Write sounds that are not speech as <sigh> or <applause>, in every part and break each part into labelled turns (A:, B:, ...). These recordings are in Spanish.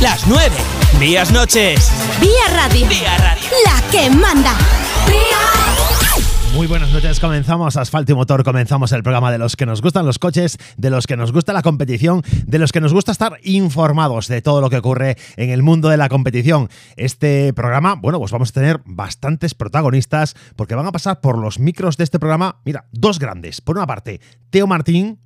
A: las 9. Días noches.
B: Vía Radio.
A: Vía Radio.
B: La que manda.
C: Muy buenas noches, comenzamos Asfalto y Motor, comenzamos el programa de los que nos gustan los coches, de los que nos gusta la competición, de los que nos gusta estar informados de todo lo que ocurre en el mundo de la competición. Este programa, bueno, pues vamos a tener bastantes protagonistas porque van a pasar por los micros de este programa, mira, dos grandes. Por una parte, Teo Martín,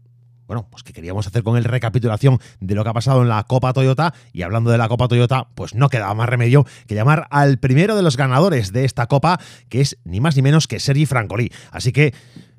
C: bueno, pues que queríamos hacer con él recapitulación de lo que ha pasado en la Copa Toyota y hablando de la Copa Toyota, pues no quedaba más remedio que llamar al primero de los ganadores de esta Copa, que es ni más ni menos que Sergi Francolí. Así que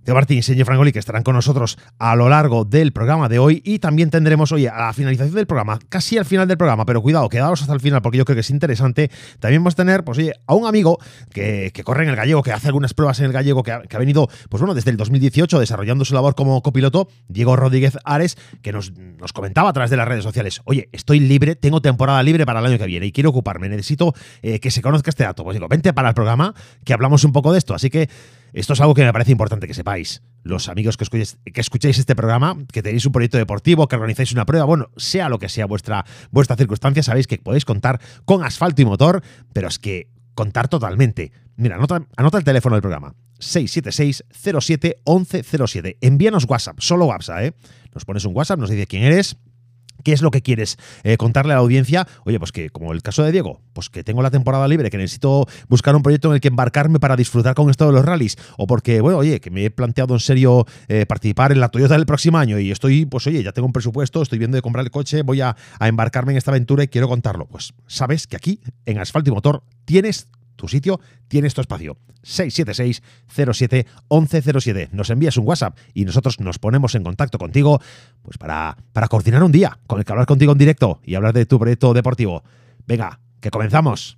C: de Martín y Señor Frangoli, que estarán con nosotros a lo largo del programa de hoy. Y también tendremos, oye, a la finalización del programa, casi al final del programa, pero cuidado, quedaos hasta el final porque yo creo que es interesante. También vamos a tener, pues oye, a un amigo que, corre en el gallego, que hace algunas pruebas en el gallego, que ha, venido, pues bueno, desde el 2018 desarrollando su labor como copiloto, Diego Rodríguez Ares, que nos, nos comentaba a través de las redes sociales, oye, estoy libre, tengo temporada libre para el año que viene y quiero ocuparme, necesito eh, que se conozca este dato. Pues digo, vente para el programa, que hablamos un poco de esto. Así que esto es algo que me parece importante que sepáis. Los amigos que escuchéis, que escuchéis este programa, que tenéis un proyecto deportivo, que organizáis una prueba, bueno, sea lo que sea vuestra, vuestra circunstancia, sabéis que podéis contar con asfalto y motor, pero es que contar totalmente. Mira, anota, anota el teléfono del programa. 676-07-1107. Envíanos WhatsApp, solo WhatsApp, ¿eh? Nos pones un WhatsApp, nos dice quién eres, ¿Qué es lo que quieres eh, contarle a la audiencia? Oye, pues que como el caso de Diego, pues que tengo la temporada libre, que necesito buscar un proyecto en el que embarcarme para disfrutar con esto de los rallies, o porque, bueno, oye, que me he planteado en serio eh, participar en la Toyota del próximo año y estoy, pues oye, ya tengo un presupuesto, estoy viendo de comprar el coche, voy a, a embarcarme en esta aventura y quiero contarlo. Pues sabes que aquí, en Asfalto y Motor, tienes tu sitio, tienes tu espacio. 676 07 1107. Nos envías un WhatsApp y nosotros nos ponemos en contacto contigo pues para, para coordinar un día con el que hablar contigo en directo y hablar de tu proyecto deportivo. Venga, que comenzamos.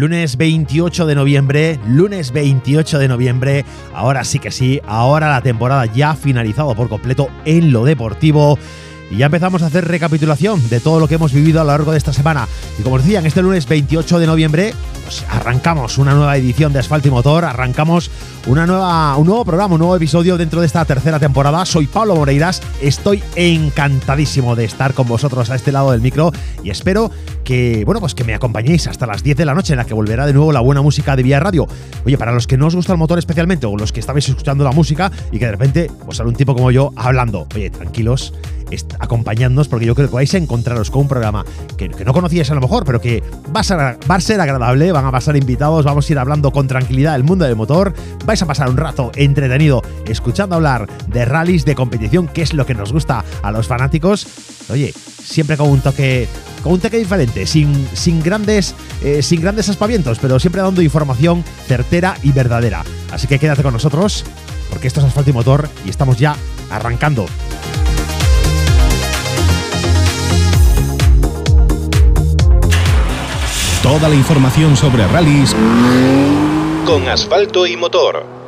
C: Lunes 28 de noviembre, lunes 28 de noviembre, ahora sí que sí, ahora la temporada ya ha finalizado por completo en lo deportivo. Y ya empezamos a hacer recapitulación de todo lo que hemos vivido a lo largo de esta semana. Y como os decía, en este lunes 28 de noviembre pues arrancamos una nueva edición de Asfalto y Motor, arrancamos una nueva, un nuevo programa, un nuevo episodio dentro de esta tercera temporada. Soy Pablo Moreiras, estoy encantadísimo de estar con vosotros a este lado del micro y espero que, bueno, pues que me acompañéis hasta las 10 de la noche en la que volverá de nuevo la buena música de Vía Radio. Oye, para los que no os gusta el motor especialmente o los que estabais escuchando la música y que de repente pues sale un tipo como yo hablando, oye, tranquilos, acompañándonos porque yo creo que vais a encontraros con un programa que, no conocíais a lo mejor, pero que va a, ser, va a ser agradable, van a pasar invitados, vamos a ir hablando con tranquilidad del mundo del motor, vais a pasar un rato entretenido escuchando hablar de rallies, de competición, que es lo que nos gusta a los fanáticos. Oye, siempre con un toque con un toque diferente, sin, sin, grandes, eh, sin grandes aspavientos, pero siempre dando información certera y verdadera. Así que quédate con nosotros, porque esto es Asfalto y Motor y estamos ya arrancando.
D: Toda la información sobre rallies con asfalto y motor.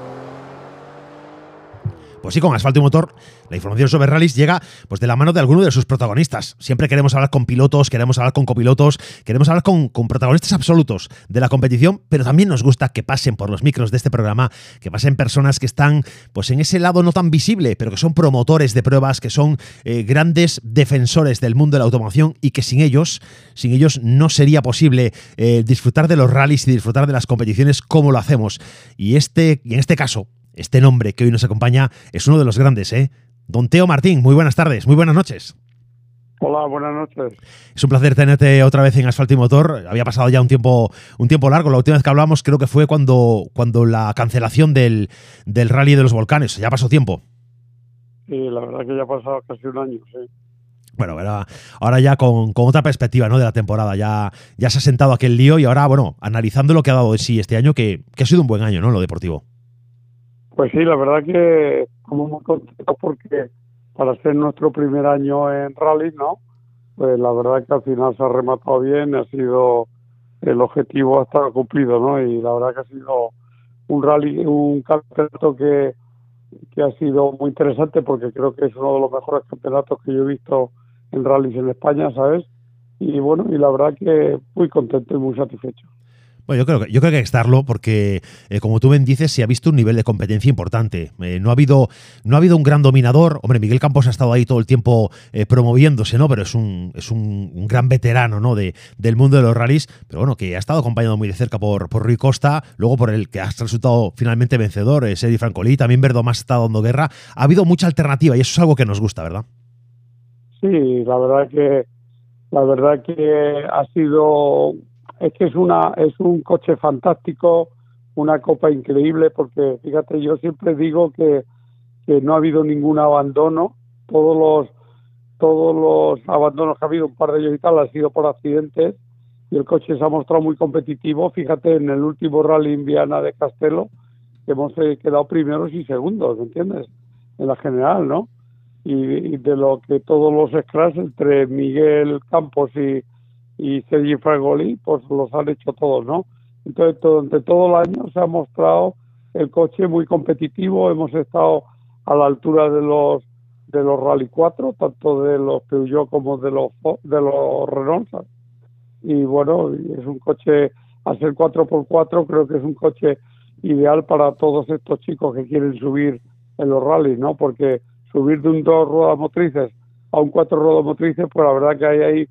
C: Pues sí, con asfalto y motor, la información sobre rallies llega pues, de la mano de alguno de sus protagonistas. Siempre queremos hablar con pilotos, queremos hablar con copilotos, queremos hablar con, protagonistas absolutos de la competición, pero también nos gusta que pasen por los micros de este programa, que pasen personas que están pues, en ese lado no tan visible, pero que son promotores de pruebas, que son eh, grandes defensores del mundo de la automoción y que sin ellos, sin ellos no sería posible eh, disfrutar de los rallies y disfrutar de las competiciones como lo hacemos. Y, este, y en este caso, este nombre que hoy nos acompaña es uno de los grandes, ¿eh? Don Teo Martín, muy buenas tardes, muy buenas noches.
E: Hola, buenas noches.
C: Es un placer tenerte otra vez en Asfalto y Motor. Había pasado ya un tiempo, un tiempo largo. La última vez que hablamos creo que fue cuando, cuando la cancelación del, del Rally de los Volcanes. Ya pasó tiempo.
E: Sí, la verdad que ya ha pasado casi un año, sí.
C: Bueno, ahora ya con, otra perspectiva ¿no? de la temporada, ya, ya se ha sentado aquel lío y ahora, bueno, analizando lo que ha dado de sí este año, que, que ha sido un buen año, ¿no? Lo deportivo.
E: Pues sí, la verdad que estamos muy contentos porque para ser nuestro primer año en rally, ¿no? pues la verdad que al final se ha rematado bien, ha sido el objetivo ha estado cumplido, ¿no? Y la verdad que ha sido un rally, un campeonato que, que ha sido muy interesante porque creo que es uno de los mejores campeonatos que yo he visto en rallies en España, ¿sabes? Y bueno, y la verdad que muy contento y muy satisfecho.
C: Bueno, yo creo que, yo creo que hay que estarlo porque, eh, como tú bien dices, se ha visto un nivel de competencia importante. Eh, no, ha habido, no ha habido un gran dominador. Hombre, Miguel Campos ha estado ahí todo el tiempo eh, promoviéndose, ¿no? Pero es un, es un, gran veterano, ¿no? De, del mundo de los rallies. Pero bueno, que ha estado acompañado muy de cerca por, por Rui Costa, luego por el que ha resultado finalmente vencedor, es Eddie Francolí, también Verdomás estado dando guerra. Ha habido mucha alternativa y eso es algo que nos gusta, ¿verdad?
E: Sí, la verdad que la verdad que ha sido es que es una es un coche fantástico, una copa increíble porque fíjate, yo siempre digo que, que no ha habido ningún abandono, todos los todos los abandonos que ha habido, un par de ellos y tal, han sido por accidentes y el coche se ha mostrado muy competitivo. Fíjate, en el último rally en Viana de Castelo, hemos eh, quedado primeros y segundos, ¿me entiendes? En la general, ¿no? Y, de lo que todos los scratch entre Miguel Campos y, y Sergi Fragoli, pues los han hecho todos, ¿no? Entonces, durante todo el año se ha mostrado el coche muy competitivo, hemos estado a la altura de los de los Rally 4, tanto de los Peugeot como de los de los Renault. Y bueno, es un coche a ser 4x4, creo que es un coche ideal para todos estos chicos que quieren subir en los rallies, ¿no? Porque subir de un dos ruedas motrices a un cuatro ruedas motrices, pues la verdad que hay ahí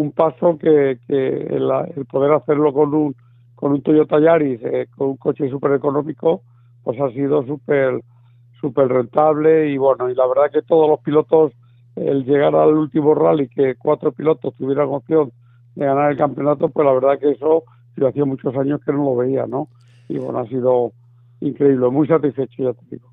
E: un paso que, que el, poder hacerlo con un con un Toyota Yaris, eh, con un coche súper económico, pues ha sido súper súper rentable y bueno, y la verdad que todos los pilotos, el llegar al último rally, que cuatro pilotos tuvieran opción de ganar el campeonato, pues la verdad que eso, yo hacía muchos años que no lo veía, ¿no? Y bueno, ha sido increíble, muy satisfecho, ya te digo.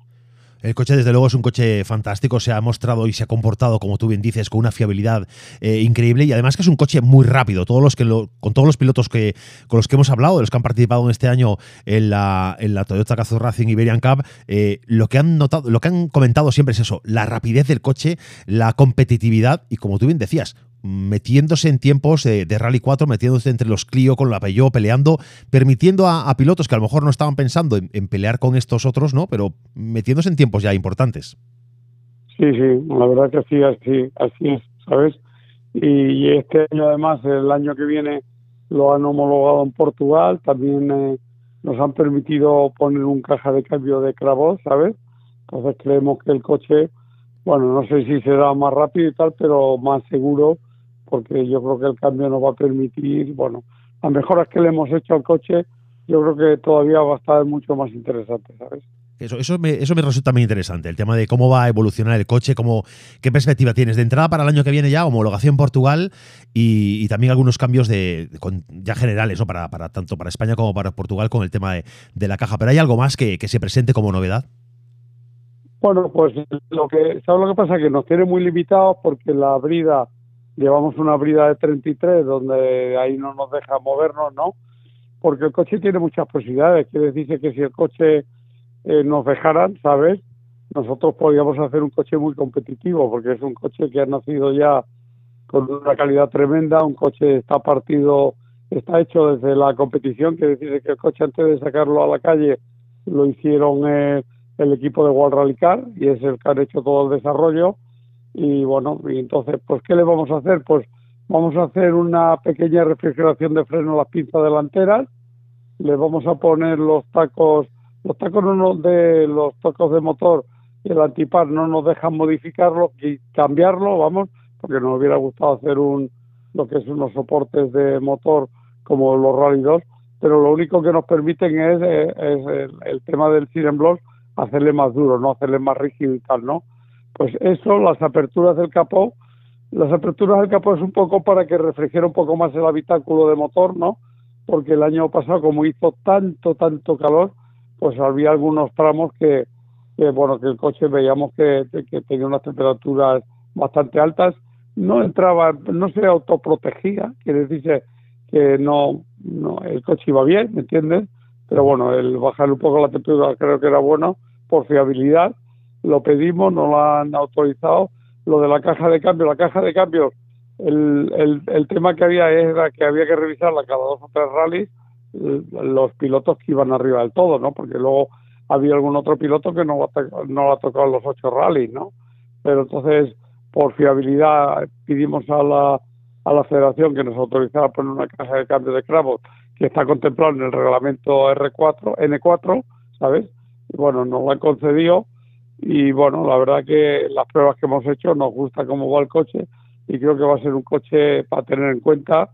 C: El coche, desde luego, es un coche fantástico. Se ha mostrado y se ha comportado, como tú bien dices, con una fiabilidad eh, increíble. Y además que es un coche muy rápido. Todos los que con todos los pilotos que, con los que hemos hablado, de los que han participado en este año en la, en la Toyota Gazoo Racing Iberian Cup, eh, lo que han notado, lo que han comentado siempre es eso: la rapidez del coche, la competitividad y, como tú bien decías, metiéndose en tiempos de, Rally 4, metiéndose entre los Clio con la Peugeot, peleando, permitiendo a, pilotos que a lo mejor no estaban pensando en, pelear con estos otros, ¿no? Pero metiéndose en tiempos ya importantes.
E: Sí, sí, la verdad que sí, así, así es, ¿sabes? Y, este año además, el año que viene, lo han homologado en Portugal, también eh, nos han permitido poner un caja de cambio de Cravos, ¿sabes? Entonces creemos que el coche, bueno, no sé si será más rápido y tal, pero más seguro porque yo creo que el cambio nos va a permitir, bueno, las mejoras que le hemos hecho al coche, yo creo que todavía va a estar mucho más interesante, ¿sabes?
C: Eso, eso, me, eso me resulta muy interesante, el tema de cómo va a evolucionar el coche, cómo, qué perspectiva tienes de entrada para el año que viene ya, homologación Portugal y, también algunos cambios de, ya generales, ¿no? Para, para, tanto para España como para Portugal con el tema de, la caja. Pero hay algo más que, que, se presente como novedad.
E: Bueno, pues lo que, ¿sabes lo que pasa? Que nos tiene muy limitados porque la brida llevamos una brida de 33 donde ahí no nos deja movernos, ¿no? Porque el coche tiene muchas posibilidades. Quiere decir que si el coche eh, nos dejaran, ¿sabes? Nosotros podríamos hacer un coche muy competitivo porque es un coche que ha nacido ya con una calidad tremenda, un coche está partido, está hecho desde la competición, quiere decir que el coche antes de sacarlo a la calle lo hicieron eh, el equipo de World Rally Car y es el que han hecho todo el desarrollo y bueno, y entonces, pues, ¿qué le vamos a hacer? Pues vamos a hacer una pequeña refrigeración de freno a las pinzas delanteras, le vamos a poner los tacos, los tacos no de los tacos de motor y el antipar no nos dejan modificarlo y cambiarlo, vamos, porque nos hubiera gustado hacer un lo que es unos soportes de motor como los Rally 2, pero lo único que nos permiten es, eh, es el, tema del Siren Block, hacerle más duro, no hacerle más rígido y tal, ¿no? Pues eso, las aperturas del capó, las aperturas del capó es un poco para que refrigere un poco más el habitáculo de motor, ¿no? Porque el año pasado, como hizo tanto, tanto calor, pues había algunos tramos que, bueno, que el coche veíamos que, tenía unas temperaturas bastante altas, no entraba, no se autoprotegía, quiere decir que no, no, el coche iba bien, ¿me entiendes? Pero bueno, el bajar un poco la temperatura creo que era bueno por fiabilidad lo pedimos, nos lo han autorizado. Lo de la caja de cambio, la caja de cambio el, el, tema que había era que había que revisarla cada dos o tres rallies los pilotos que iban arriba del todo, ¿no? Porque luego había algún otro piloto que no, no lo ha tocado los ocho rallies, ¿no? Pero entonces, por fiabilidad, pedimos a la, a la federación que nos autorizara poner una caja de cambio de cravos que está contemplado en el reglamento R4, N4, ¿sabes? Y bueno, nos lo han concedido y bueno, la verdad que las pruebas que hemos hecho nos gusta cómo va el coche y creo que va a ser un coche para tener en cuenta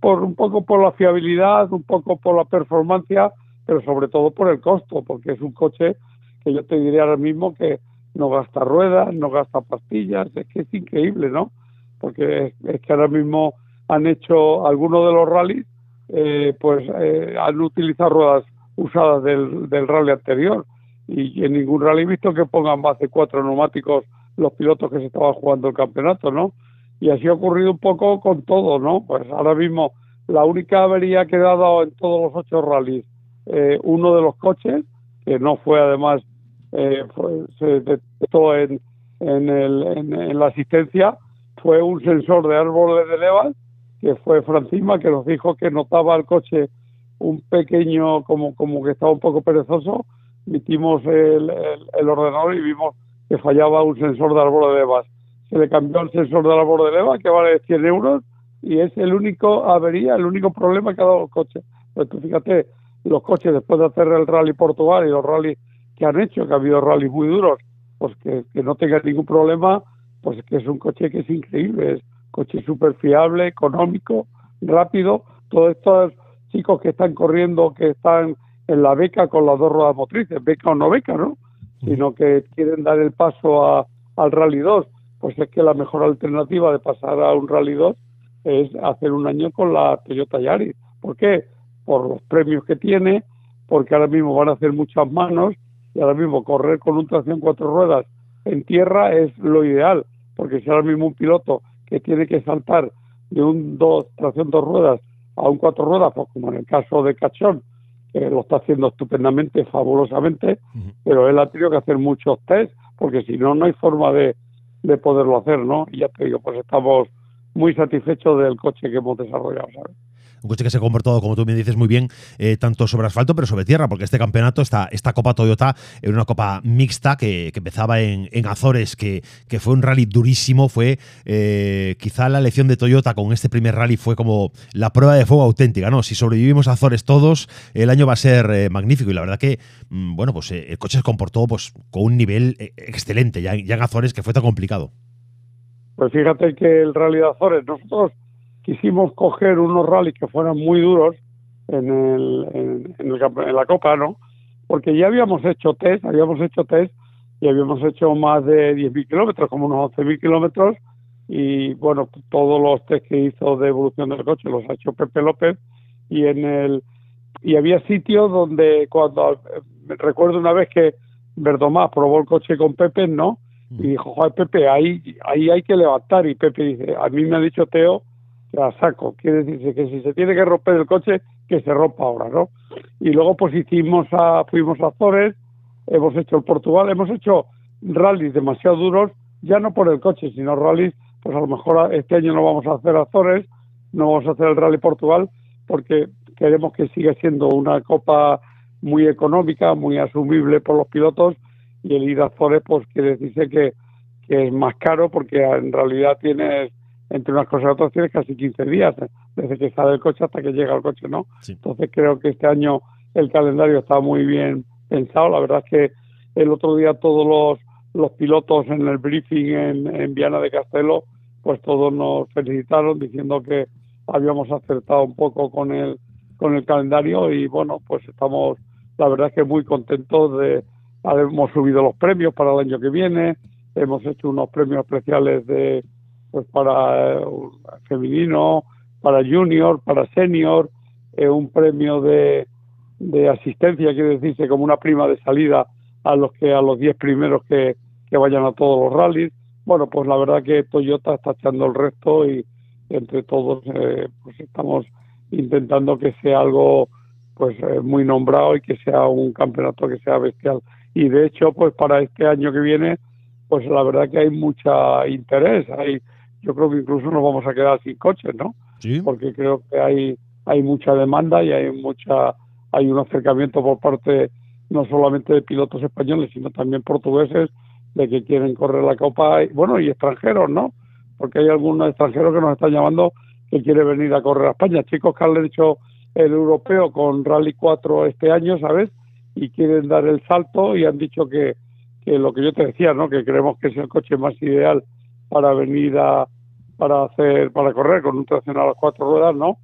E: por un poco por la fiabilidad, un poco por la performance, pero sobre todo por el costo, porque es un coche que yo te diría ahora mismo que no gasta ruedas, no gasta pastillas, es que es increíble, ¿no? Porque es, que ahora mismo han hecho algunos de los rallies, eh, pues eh, han utilizado ruedas usadas del, del rally anterior y en ningún rally he visto que pongan más de cuatro neumáticos los pilotos que se estaban jugando el campeonato, ¿no? Y así ha ocurrido un poco con todo, ¿no? Pues ahora mismo la única avería que ha dado en todos los ocho rallies, eh, uno de los coches, que no fue además, eh, se detectó en, en, el, en, la asistencia, fue un sensor de árboles de levas, que fue Francisma, que nos dijo que notaba el coche un pequeño, como, como que estaba un poco perezoso, metimos el, el ordenador y vimos que fallaba un sensor de árbol de levas. Se le cambió el sensor del árbol de levas, que vale 100 euros, y es el único avería, el único problema que ha dado el coche. Pues tú fíjate, los coches después de hacer el Rally Portugal y los rallies que han hecho, que ha habido rallies muy duros, pues que, no tengan ningún problema, pues que es un coche que es increíble, es coche súper fiable, económico, rápido. Todos estos chicos que están corriendo, que están en la beca con las dos ruedas motrices, beca o no beca, ¿no? sino que quieren dar el paso a, al Rally 2, pues es que la mejor alternativa de pasar a un Rally 2 es hacer un año con la Toyota Yaris. ¿Por qué? Por los premios que tiene, porque ahora mismo van a hacer muchas manos y ahora mismo correr con un tracción cuatro ruedas en tierra es lo ideal, porque si ahora mismo un piloto que tiene que saltar de un dos, tracción dos ruedas a un cuatro ruedas, pues como en el caso de Cachón, que lo está haciendo estupendamente, fabulosamente, pero él ha tenido que hacer muchos test, porque si no, no hay forma de, de poderlo hacer, ¿no? Y ya te digo, pues estamos muy satisfechos del coche que hemos desarrollado, ¿sabes?
C: Un coche que se ha comportado, como tú me dices muy bien, eh, tanto sobre asfalto, pero sobre tierra, porque este campeonato, esta, esta Copa Toyota, era una copa mixta que, empezaba en, Azores, que, que, fue un rally durísimo, fue eh, quizá la elección de Toyota con este primer rally fue como la prueba de fuego auténtica, ¿no? Si sobrevivimos a Azores todos, el año va a ser eh, magnífico y la verdad que, mm, bueno, pues el coche se comportó pues con un nivel excelente ya, ya en Azores, que fue tan complicado.
E: Pues fíjate que el rally de Azores, nosotros quisimos coger unos rallies que fueran muy duros en, el, en, la Copa, ¿no? Porque ya habíamos hecho test, habíamos hecho test y habíamos hecho más de 10.000 kilómetros, como unos 11.000 kilómetros, y bueno, todos los test que hizo de evolución del coche los ha hecho Pepe López, y en el y había sitios donde cuando eh, recuerdo una vez que Verdomás probó el coche con Pepe, ¿no? Y dijo, joder, Pepe, ahí, ahí hay que levantar. Y Pepe dice, a mí me ha dicho Teo la saco. Quiere decirse que si se tiene que romper el coche, que se rompa ahora, ¿no? Y luego pues hicimos a, fuimos a Azores, hemos hecho el Portugal, hemos hecho rallies demasiado duros, ya no por el coche, sino rallies, pues a lo mejor este año no vamos a hacer Azores, no vamos a hacer el Rally Portugal, porque queremos que siga siendo una copa muy económica, muy asumible por los pilotos, y el ir a Azores, pues quiere decirse que, que es más caro, porque en realidad tienes entre unas cosas y otras tienes casi 15 días, ¿eh? desde que sale el coche hasta que llega el coche, ¿no? Entonces creo que este año el calendario está muy bien pensado. La verdad es que el otro día todos los, los pilotos en el briefing en, en Viana de Castelo, pues todos nos felicitaron diciendo que habíamos acertado un poco con el, con el calendario y bueno, pues estamos, la verdad es que muy contentos de, hemos subido los premios para el año que viene, hemos hecho unos premios especiales de pues para eh, femenino, para junior, para senior, eh, un premio de, de asistencia, quiere decirse como una prima de salida a los que a los 10 primeros que, que vayan a todos los rallies. Bueno, pues la verdad que Toyota está echando el resto y entre todos eh, pues estamos intentando que sea algo pues muy nombrado y que sea un campeonato que sea bestial. Y de hecho, pues para este año que viene, pues la verdad que hay mucha interés. Hay yo creo que incluso nos vamos a quedar sin coches, ¿no?
C: Sí.
E: Porque creo que hay, hay mucha demanda y hay mucha, hay un acercamiento por parte no solamente de pilotos españoles, sino también portugueses, de que quieren correr la Copa, y, bueno, y extranjeros, ¿no? Porque hay algunos extranjeros que nos están llamando que quieren venir a correr a España. Chicos que han hecho el europeo con Rally 4 este año, ¿sabes? Y quieren dar el salto y han dicho que, que lo que yo te decía, ¿no? Que creemos que es el coche más ideal para venir a para hacer para correr con un tracción a las cuatro ruedas, ¿no?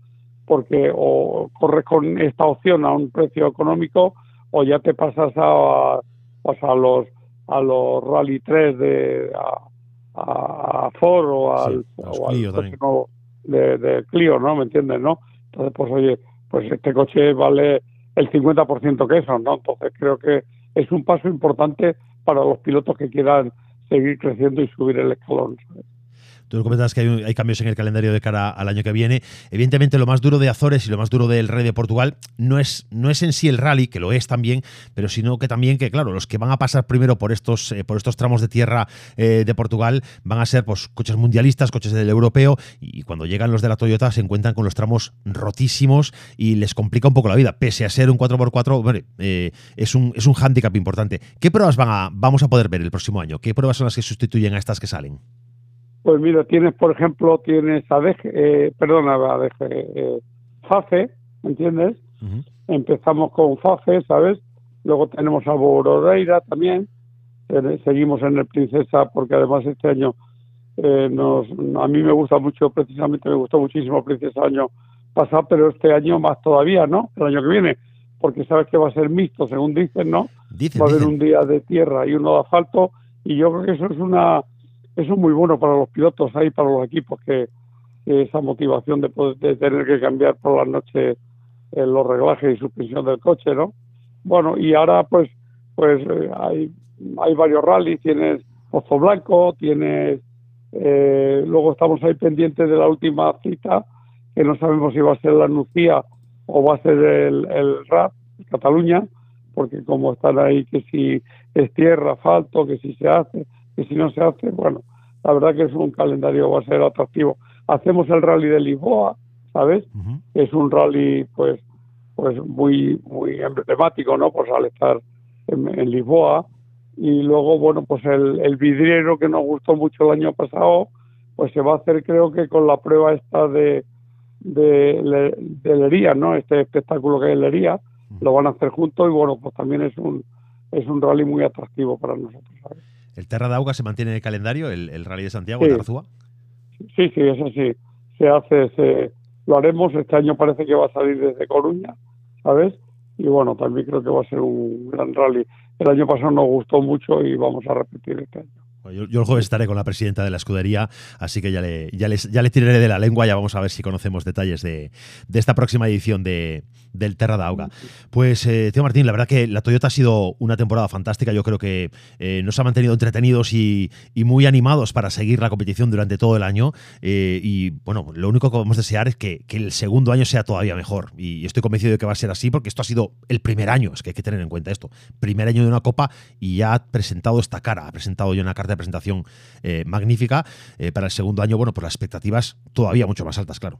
E: Porque o corres con esta opción a un precio económico o ya te pasas a, pues a los a los Rally 3 de a, a Ford o al,
C: Sí,
E: o al
C: Clio
E: nuevo de, de Clio, ¿no? ¿Me entiendes, no? Entonces, pues oye, pues este coche vale el 50% que eso, ¿no? Entonces creo que es un paso importante para los pilotos que quieran seguir creciendo y subir el escalón.
C: Tú comentas que hay, cambios en el calendario de cara al año que viene. Evidentemente, lo más duro de Azores y lo más duro del Rey de Portugal no es, no es en sí el rally, que lo es también, pero sino que también que, claro, los que van a pasar primero por estos, eh, por estos tramos de tierra eh, de Portugal van a ser pues, coches mundialistas, coches del europeo, y cuando llegan los de la Toyota se encuentran con los tramos rotísimos y les complica un poco la vida. Pese a ser un 4x4, hombre, eh, es, un, es un hándicap importante. ¿Qué pruebas vamos a poder ver el próximo año? ¿Qué pruebas son las que sustituyen a estas que salen?
E: Pues mira, tienes, por ejemplo, tienes ADG, eh, perdona, ADG, eh, FAFE, ¿me entiendes? Empezamos con FAFE, ¿sabes? Luego tenemos a Bororeira también. Eh, Seguimos en el Princesa porque además este año eh, nos, a mí me gusta mucho, precisamente me gustó muchísimo Princesa año pasado, pero este año más todavía, ¿no? El año que viene, porque sabes que va a ser mixto, según dicen, ¿no?
C: Dicen,
E: va a haber
C: dicen.
E: un día de tierra y uno de asfalto y yo creo que eso es una eso es muy bueno para los pilotos ahí para los equipos que, esa motivación de, poder, de tener que cambiar por las noches eh, los reglajes y suspensión del coche no bueno y ahora pues pues eh, hay hay varios rallies tienes Pozo Blanco tienes eh, luego estamos ahí pendientes de la última cita que no sabemos si va a ser la Nucía o va a ser el, el RAP Cataluña porque como están ahí que si es tierra, asfalto, que si se hace, que si no se hace, bueno, la verdad que es un calendario va a ser atractivo. Hacemos el rally de Lisboa, ¿sabes? Es un rally pues pues muy muy emblemático, ¿no? Pues al estar en, en Lisboa y luego bueno, pues el, el vidriero que nos gustó mucho el año pasado, pues se va a hacer creo que con la prueba esta de de, de Lería, ¿no? Este espectáculo que es Lería, lo van a hacer juntos y bueno, pues también es un es un rally muy atractivo para nosotros. ¿sabes?
C: ¿El Terra de Auga se mantiene en el calendario, el, el Rally de Santiago,
E: Sí.
C: de Arzúa?
E: Sí, sí, eso sí, se hace, se, lo haremos. Este año parece que va a salir desde Coruña, ¿sabes? Y bueno, también creo que va a ser un gran rally. El año pasado nos gustó mucho y vamos a repetir este año.
C: Yo, yo el jueves estaré con la presidenta de la escudería, así que ya le, ya les- ya le tiraré de la lengua, ya vamos a ver si conocemos detalles de, de esta próxima edición de, del Terra da Auga. Pues, eh, Tío Martín, la verdad que la Toyota ha sido una temporada fantástica. Yo creo que eh, nos ha mantenido entretenidos y, y muy animados para seguir la competición durante todo el año. Eh, y bueno, lo único que podemos desear es que, que el segundo año sea todavía mejor. Y estoy convencido de que va a ser así, porque esto ha sido el primer año, es que hay que tener en cuenta esto. Primer año de una copa y ya ha presentado esta cara, ha presentado ya una carta de presentación eh, magnífica. Eh, para el segundo año, bueno, pues las expectativas todavía mucho más altas, claro.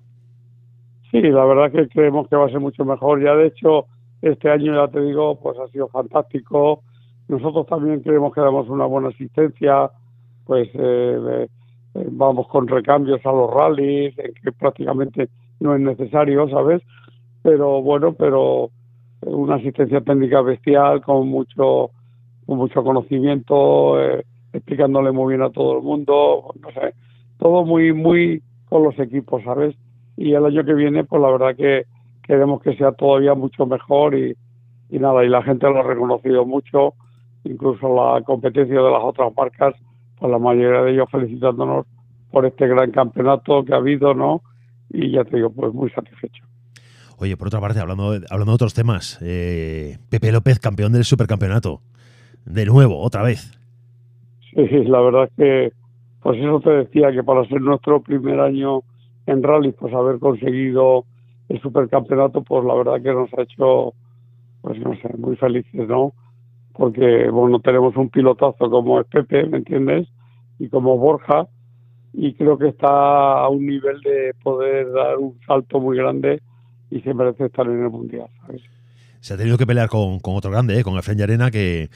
E: Sí, la verdad que creemos que va a ser mucho mejor. Ya de hecho, este año, ya te digo, pues ha sido fantástico. Nosotros también creemos que damos una buena asistencia, pues eh, eh, vamos con recambios a los rallies, que prácticamente no es necesario, ¿sabes? Pero bueno, pero una asistencia técnica bestial con mucho con mucho conocimiento, eh, explicándole muy bien a todo el mundo, no sé, todo muy muy con los equipos, ¿sabes? Y el año que viene, pues la verdad que queremos que sea todavía mucho mejor y, nada, y la gente lo ha reconocido mucho, incluso la competencia de las otras marcas, pues la mayoría de ellos felicitándonos por este gran campeonato que ha habido, ¿no? Y ya te digo, pues muy satisfecho.
C: Oye, por otra parte, hablando hablando de otros temas, eh, Pepe López, campeón del supercampeonato. De nuevo, otra vez. <laughs>
E: Sí, la verdad es que, pues eso te decía, que para ser nuestro primer año en rally, pues haber conseguido el supercampeonato, pues la verdad que nos ha hecho, pues no sé, muy felices, ¿no? Porque, bueno, tenemos un pilotazo como es Pepe, ¿me entiendes? Y como Borja, y creo que está a un nivel de poder dar un salto muy grande y se merece estar en el Mundial, ¿sabes?
C: Se ha tenido que pelear con, otro grande, ¿eh? con Efren Arena, que,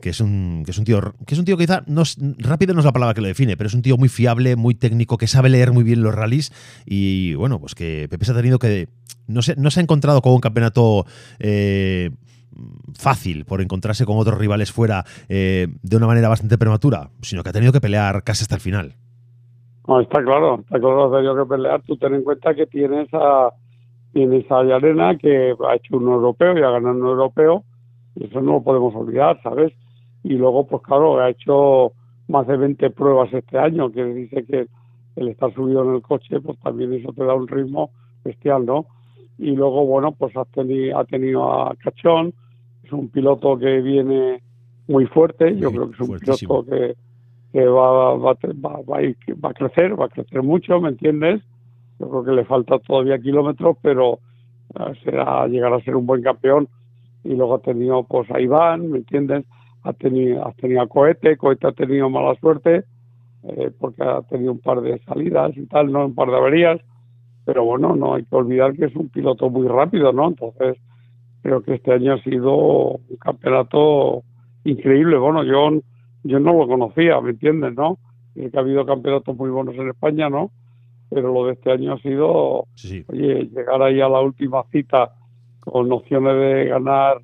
C: que es un que es un tío que es un tío quizá no rápido no es la palabra que lo define pero es un tío muy fiable muy técnico que sabe leer muy bien los rallies y bueno pues que Pepe se ha tenido que no se no se ha encontrado con un campeonato eh, fácil por encontrarse con otros rivales fuera eh, de una manera bastante prematura sino que ha tenido que pelear casi hasta el final
E: está claro está claro ha tenido que pelear tú ten en cuenta que tienes a tienes a Yarena que ha hecho un europeo y ha ganado un europeo y eso no lo podemos olvidar sabes y luego, pues claro, ha hecho más de 20 pruebas este año, que dice que el estar subido en el coche, pues también eso te da un ritmo bestial, ¿no? Y luego, bueno, pues ha tenido, ha tenido a Cachón, es un piloto que viene muy fuerte, yo creo que es un piloto que, que va, va, va, va, a crecer, va a crecer mucho, ¿me entiendes? Yo creo que le falta todavía kilómetros, pero eh, será llegar a ser un buen campeón. Y luego ha tenido pues a Iván, ¿me entiendes? ha tenido, ha tenido a Cohete, Cohete ha tenido mala suerte, eh, porque ha tenido un par de salidas y tal, no un par de averías, pero bueno, no hay que olvidar que es un piloto muy rápido, ¿no? Entonces, creo que este año ha sido un campeonato increíble. Bueno, yo, yo no lo conocía, ¿me entiendes, no? que ha habido campeonatos muy buenos en España, ¿no? Pero lo de este año ha sido, oye, llegar ahí a la última cita con opciones de ganar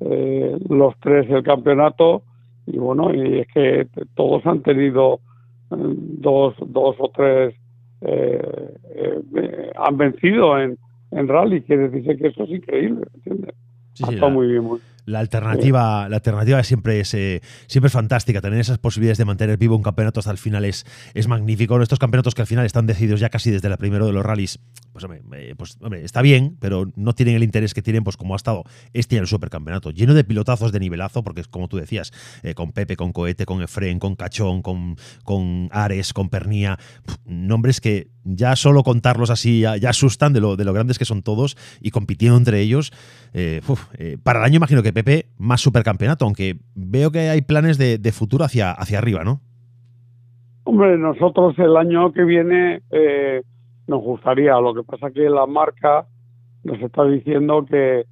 E: eh, los tres el campeonato y bueno, y es que todos han tenido eh, dos, dos o tres, eh, eh, han vencido en, en rally, quiere decir que eso es increíble, ¿entiendes? estado muy bien, muy
C: la alternativa, la alternativa siempre es, eh, siempre es fantástica. Tener esas posibilidades de mantener vivo un campeonato hasta el final es, es magnífico. Estos campeonatos que al final están decididos ya casi desde el primero de los rallies, pues hombre, pues, está bien, pero no tienen el interés que tienen, pues como ha estado este año el supercampeonato, lleno de pilotazos de nivelazo, porque como tú decías, eh, con Pepe, con Cohete, con Efren, con Cachón, con, con Ares, con Pernía, nombres que ya solo contarlos así ya, asustan de lo, de lo grandes que son todos y compitiendo entre ellos. para el año imagino que Pepe, más supercampeonato, aunque veo que hay planes de, futuro hacia, hacia arriba, ¿no?
E: Hombre, nosotros el año que viene eh, nos gustaría, lo que pasa que la marca nos está diciendo que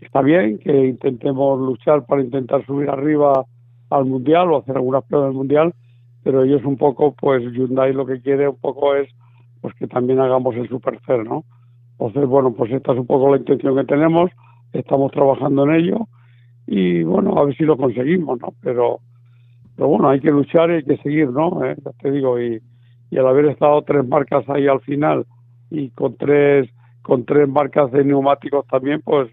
E: está bien, que intentemos luchar para intentar subir arriba al Mundial o hacer algunas pruebas del Mundial, pero ellos un poco, pues Hyundai lo que quiere un poco es pues que también hagamos el Super ¿no? Entonces, bueno, pues esta es un poco la intención que tenemos, estamos trabajando en ello y bueno, a ver si lo conseguimos, ¿no? Pero, pero bueno, hay que luchar y hay que seguir, ¿no? Eh, ya te digo, y, y al haber estado tres marcas ahí al final y con tres con tres marcas de neumáticos también, pues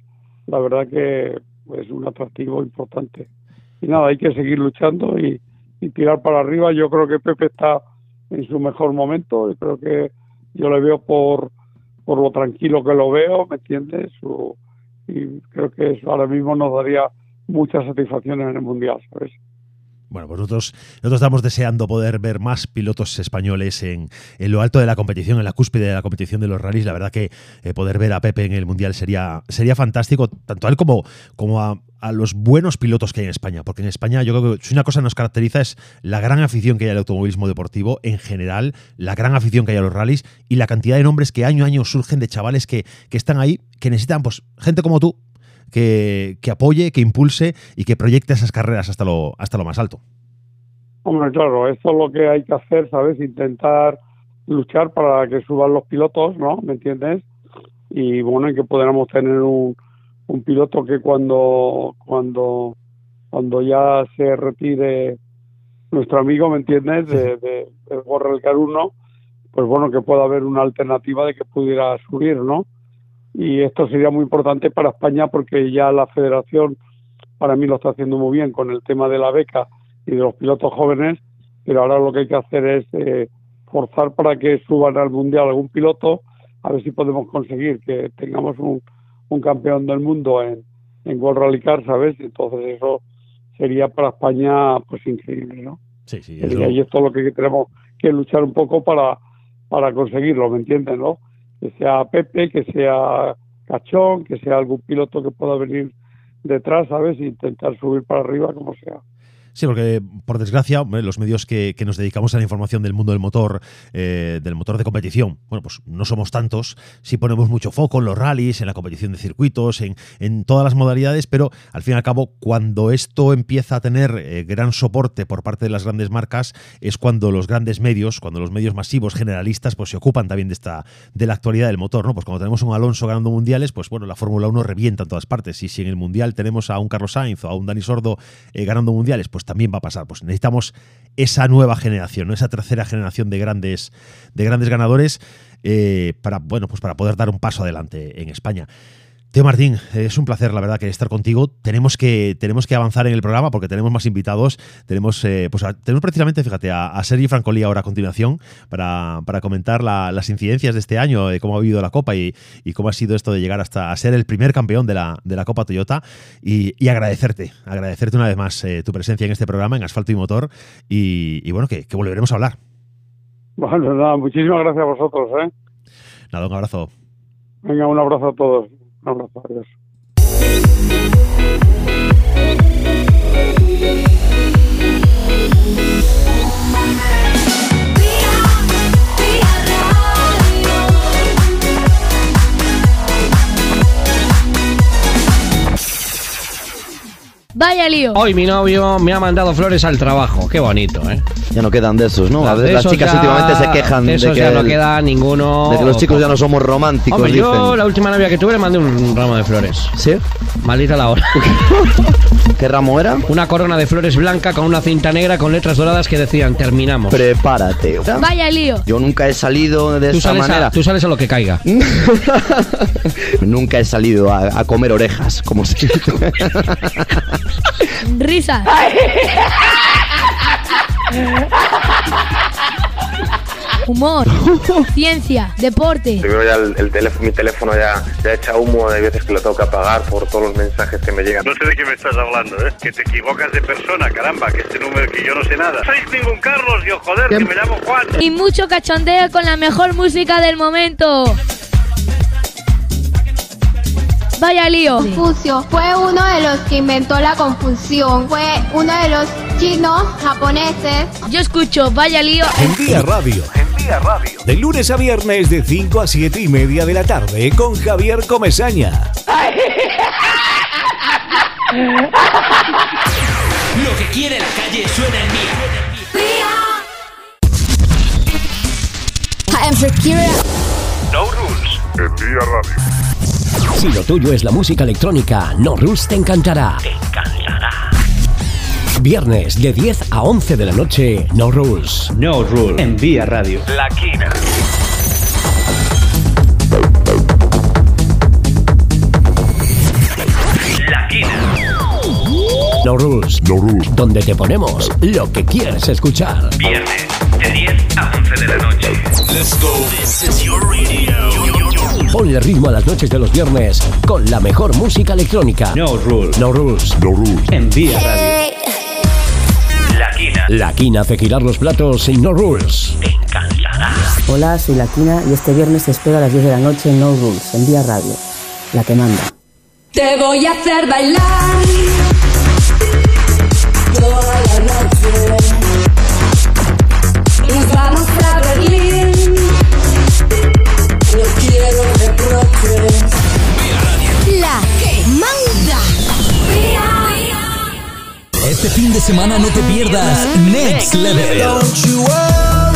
E: la verdad que es un atractivo importante. Y nada, hay que seguir luchando y, y tirar para arriba. Yo creo que Pepe está en su mejor momento y creo que yo le veo por, por lo tranquilo que lo veo, ¿me entiendes? Su, y creo que eso ahora mismo nos daría muchas satisfacciones en el Mundial, ¿sabes?
C: Bueno, pues nosotros, nosotros estamos deseando poder ver más pilotos españoles en, lo alto de la competición, en la cúspide de la competición de los rallies. La verdad que eh, poder ver a Pepe en el Mundial sería, sería fantástico, tanto a él como, como a, los buenos pilotos que hay en España. Porque en España yo creo que si una cosa nos caracteriza es la gran afición que hay al automovilismo deportivo en general, la gran afición que hay a los rallies y la cantidad de nombres que año a año surgen de chavales que, que están ahí, que necesitan pues gente como tú, que, apoye, que impulse y que proyecte esas carreras hasta lo, hasta lo más alto.
E: Hombre, claro, eso es lo que hay que hacer, ¿sabes? Intentar luchar para que suban los pilotos, ¿no? ¿Me entiendes? Y bueno, y que podamos tener un, un piloto que cuando, cuando, cuando ya se retire nuestro amigo, ¿me entiendes? De, de, de el Caruno, pues bueno, que pueda haber una alternativa de que pudiera subir, ¿no? Y esto sería muy importante para España porque ya la federación para mí lo está haciendo muy bien con el tema de la beca y de los pilotos jóvenes, pero ahora lo que hay que hacer es eh, forzar para que suban al mundial algún piloto, a ver si podemos conseguir que tengamos un, un campeón del mundo en, en World Rally Car, ¿sabes? Entonces eso sería para España pues increíble, ¿no?
C: Sí, sí.
E: Y esto es lo que tenemos que luchar un poco para, para conseguirlo, ¿me entiendes, no? Que sea Pepe, que sea Cachón, que sea algún piloto que pueda venir detrás, ¿sabes? E intentar subir para arriba como sea.
C: Sí, porque por desgracia, los medios que, nos dedicamos a la información del mundo del motor, eh, del motor de competición, bueno, pues no somos tantos. Sí ponemos mucho foco en los rallies, en la competición de circuitos, en, en todas las modalidades, pero al fin y al cabo, cuando esto empieza a tener eh, gran soporte por parte de las grandes marcas, es cuando los grandes medios, cuando los medios masivos generalistas, pues se ocupan también de esta de la actualidad del motor, ¿no? Pues cuando tenemos un Alonso ganando mundiales, pues bueno, la Fórmula 1 revienta en todas partes. Y si en el mundial tenemos a un Carlos Sainz o a un Dani Sordo eh, ganando mundiales, pues pues también va a pasar. Pues necesitamos esa nueva generación, esa tercera generación de grandes, de grandes ganadores eh, para, bueno, pues para poder dar un paso adelante en España. Teo Martín, es un placer, la verdad, que estar contigo. Tenemos que, tenemos que avanzar en el programa porque tenemos más invitados. Tenemos, eh, pues, tenemos precisamente, fíjate, a, a Sergi Francolí ahora a continuación para, comentar las incidencias de este año, de cómo ha vivido la Copa y, cómo ha sido esto de llegar hasta a ser el primer campeón de la, de la Copa Toyota. Y, agradecerte, agradecerte una vez más eh, tu presencia en este programa, en Asfalto y Motor. Y, bueno, que, que, volveremos a hablar.
E: Bueno, nada, muchísimas gracias a vosotros. ¿eh?
C: Nada, un abrazo.
E: Venga, un abrazo a todos. Vamos, adiós.
B: Vaya lío.
F: Hoy mi novio me ha mandado flores al trabajo. Qué bonito, ¿eh?
G: Ya no quedan de esos, ¿no? Las, chicas últimamente se quejan
F: de,
G: esos
F: que ya no queda ninguno.
G: De que los chicos ya no somos románticos.
F: Hombre, yo la última novia que tuve le mandé un ramo de flores.
G: ¿Sí?
F: Maldita la hora. <laughs>
G: ¿Qué ramo era?
F: Una corona de flores blanca con una cinta negra con letras doradas que decían terminamos.
G: Prepárate.
B: Vaya lío.
G: Yo nunca he salido de esa manera.
F: tú sales a lo que caiga. <laughs>
G: nunca he salido a, comer orejas, como si. <laughs>
B: Risa. Humor, ciencia, deporte.
H: Primero ya el, teléfono, mi teléfono ya, ya echa humo, hay veces que lo tengo que apagar por todos los mensajes que me llegan.
I: No sé de qué me estás hablando, ¿eh? Que te equivocas de persona, caramba, que este número que yo no sé nada. Sois ningún Carlos, yo joder, que me llamo Juan.
B: Y mucho cachondeo con la mejor música del momento. Vaya lío.
J: Confucio fue uno de los que inventó la confusión. Fue uno de los chinos japoneses.
B: Yo escucho Vaya lío.
D: En Día Radio. En Día Radio. De lunes a viernes de 5 a 7 y media de la tarde con Javier Comesaña. <laughs>
A: Lo que quiere la calle suena en Vía.
K: I am Shakira.
I: No. En Día Radio.
D: Si lo tuyo es la música electrónica, No Rules te encantará. Te encantará. Viernes de 10 a 11 de la noche, No Rules.
F: No Rules. En Vía Radio.
D: La Quina. La Quina. No Rules. No Rules. Donde te ponemos lo que quieres escuchar.
A: Viernes de 10 a 11 de la noche. Let's go. This is your radio.
D: Ponle ritmo a las noches de los viernes con la mejor música electrónica.
F: No rules.
D: No rules.
F: No rules. En Vía Radio.
A: La Quina.
D: La Quina hace girar los platos sin No Rules.
A: Te encantará.
L: Hola, soy La Quina y este viernes te espero a las 10 de la noche en No Rules, en Vía Radio. La que manda.
K: Te voy a hacer bailar. Toda la noche. Nos vamos a Berlín.
D: Este fin de semana no te pierdas Next Level.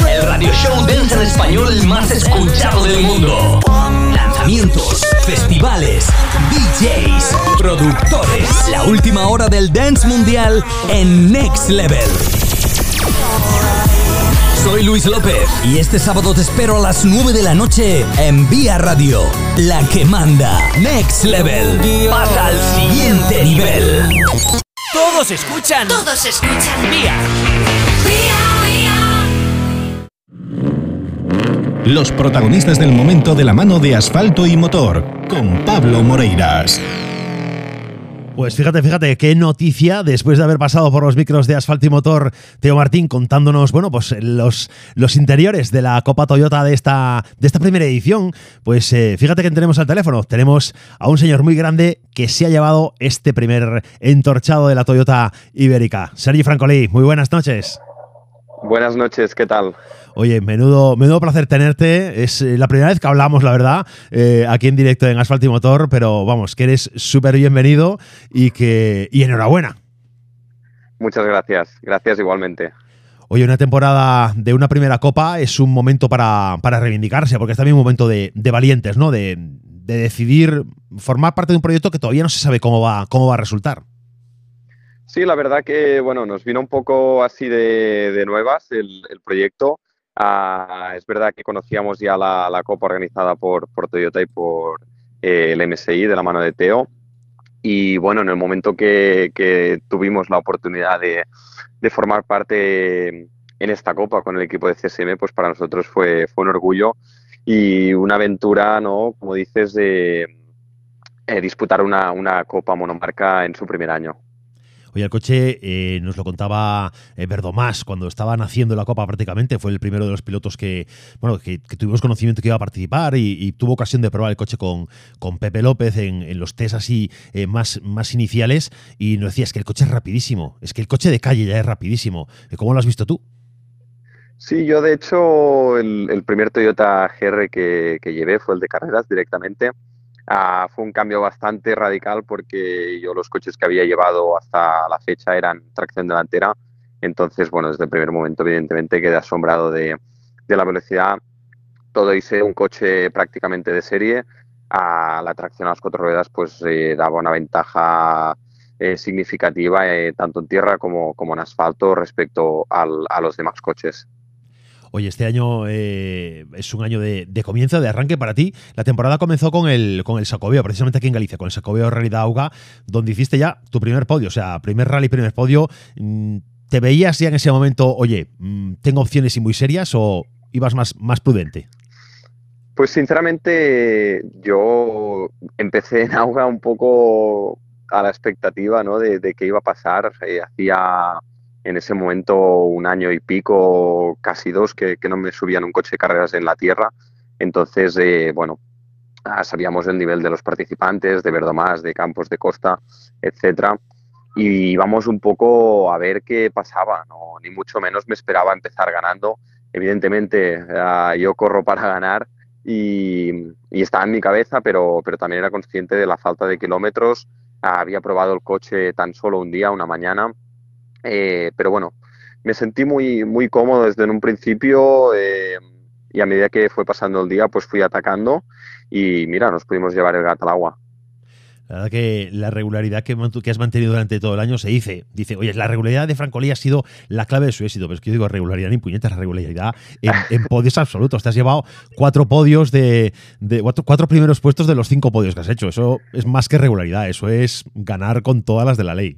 A: El radio show dance en español más escuchado del mundo. Lanzamientos, festivales, DJs, productores.
D: La última hora del dance mundial en Next Level. Soy Luis López y este sábado te espero a las 9 de la noche en Vía Radio, la que manda Next Level. Pasa al siguiente nivel.
A: Todos escuchan.
B: Todos escuchan.
A: Vía.
D: Los protagonistas del momento de la mano de asfalto y motor, con Pablo Moreiras.
C: Pues fíjate, fíjate, qué noticia después de haber pasado por los micros de Asfalto y Motor, Teo Martín contándonos, bueno, pues los, los interiores de la Copa Toyota de esta, de esta primera edición. Pues eh, fíjate que tenemos al teléfono, tenemos a un señor muy grande que se ha llevado este primer entorchado de la Toyota Ibérica. Sergi Francolí, muy buenas noches.
M: Buenas noches, ¿qué tal?
C: Oye, menudo, menudo placer tenerte. Es eh, la primera vez que hablamos, la verdad, eh, aquí en directo en Asfalto y Motor, pero vamos, que eres súper bienvenido y que y enhorabuena.
M: Muchas gracias, gracias igualmente.
C: Oye, una temporada de una primera copa es un momento para, para reivindicarse, porque es también un momento de, de valientes, ¿no? De, de, decidir formar parte de un proyecto que todavía no se sabe cómo va, cómo va a resultar.
M: Sí, la verdad que, bueno, nos vino un poco así de, de nuevas el, el proyecto. Uh, es verdad que conocíamos ya la, Copa organizada por, Toyota y por eh, el MSI de la mano de Teo. Y bueno, en el momento que, tuvimos la oportunidad de, formar parte en esta Copa con el equipo de CSM, pues para nosotros fue, fue un orgullo y una aventura, ¿no? Como dices, de eh, disputar una, una Copa monomarca en su primer año.
C: Oye, el coche eh, nos lo contaba eh, Verdomás cuando estaban haciendo la Copa prácticamente. Fue el primero de los pilotos que, bueno, que, tuvimos conocimiento que iba a participar y, y, tuvo ocasión de probar el coche con, con Pepe López en, en los test así eh, más, más iniciales. Y nos decía, es que el coche es rapidísimo. Es que el coche de calle ya es rapidísimo. ¿Cómo lo has visto tú?
M: Sí, yo de hecho el, el primer Toyota GR que, que llevé fue el de carreras directamente. Uh, fue un cambio bastante radical porque yo los coches que había llevado hasta la fecha eran tracción delantera. Entonces, bueno, desde el primer momento, evidentemente, quedé asombrado de, de la velocidad. Todo hice un coche prácticamente de serie. A la tracción a las cuatro ruedas, pues eh, daba una ventaja eh, significativa, eh, tanto en tierra como, como en asfalto, respecto al, a los demás coches.
C: Oye, este año eh, es un año de, de, comienzo, de arranque para ti. La temporada comenzó con el, con el Sacobeo, precisamente aquí en Galicia, con el Sacobeo Realidad Auga, donde hiciste ya tu primer podio, o sea, primer rally, primer podio. Mm, ¿Te veías ya en ese momento, oye, mm, tengo opciones y muy serias o ibas más, más prudente?
M: Pues sinceramente yo empecé en Auga un poco a la expectativa ¿no? de, de qué iba a pasar. Eh, hacía en ese momento un año y pico, casi dos, que, que no me subían un coche de carreras en la tierra. Entonces, eh, bueno, ah, sabíamos el nivel de los participantes, de Verdomás, de Campos de Costa, etcétera. Y íbamos un poco a ver qué pasaba, ni mucho menos me esperaba empezar ganando. Evidentemente, uh, yo corro para ganar y, y, estaba en mi cabeza, pero, pero también era consciente de la falta de kilómetros. Había probado el coche tan solo un día, una mañana, eh, pero bueno, me sentí muy, muy cómodo desde un principio eh, y a medida que fue pasando el día, pues fui atacando y mira, nos pudimos llevar el gato al agua.
C: La verdad que la regularidad que, que, has mantenido durante todo el año se dice. Dice, oye, la regularidad de Francolí ha sido la clave de su éxito. Pero es que yo digo regularidad ni puñetas, la regularidad en, en, <laughs> podios absolutos. Te has llevado cuatro podios de, de cuatro, cuatro, primeros puestos de los cinco podios que has hecho. Eso es más que regularidad, eso es ganar con todas las de la ley.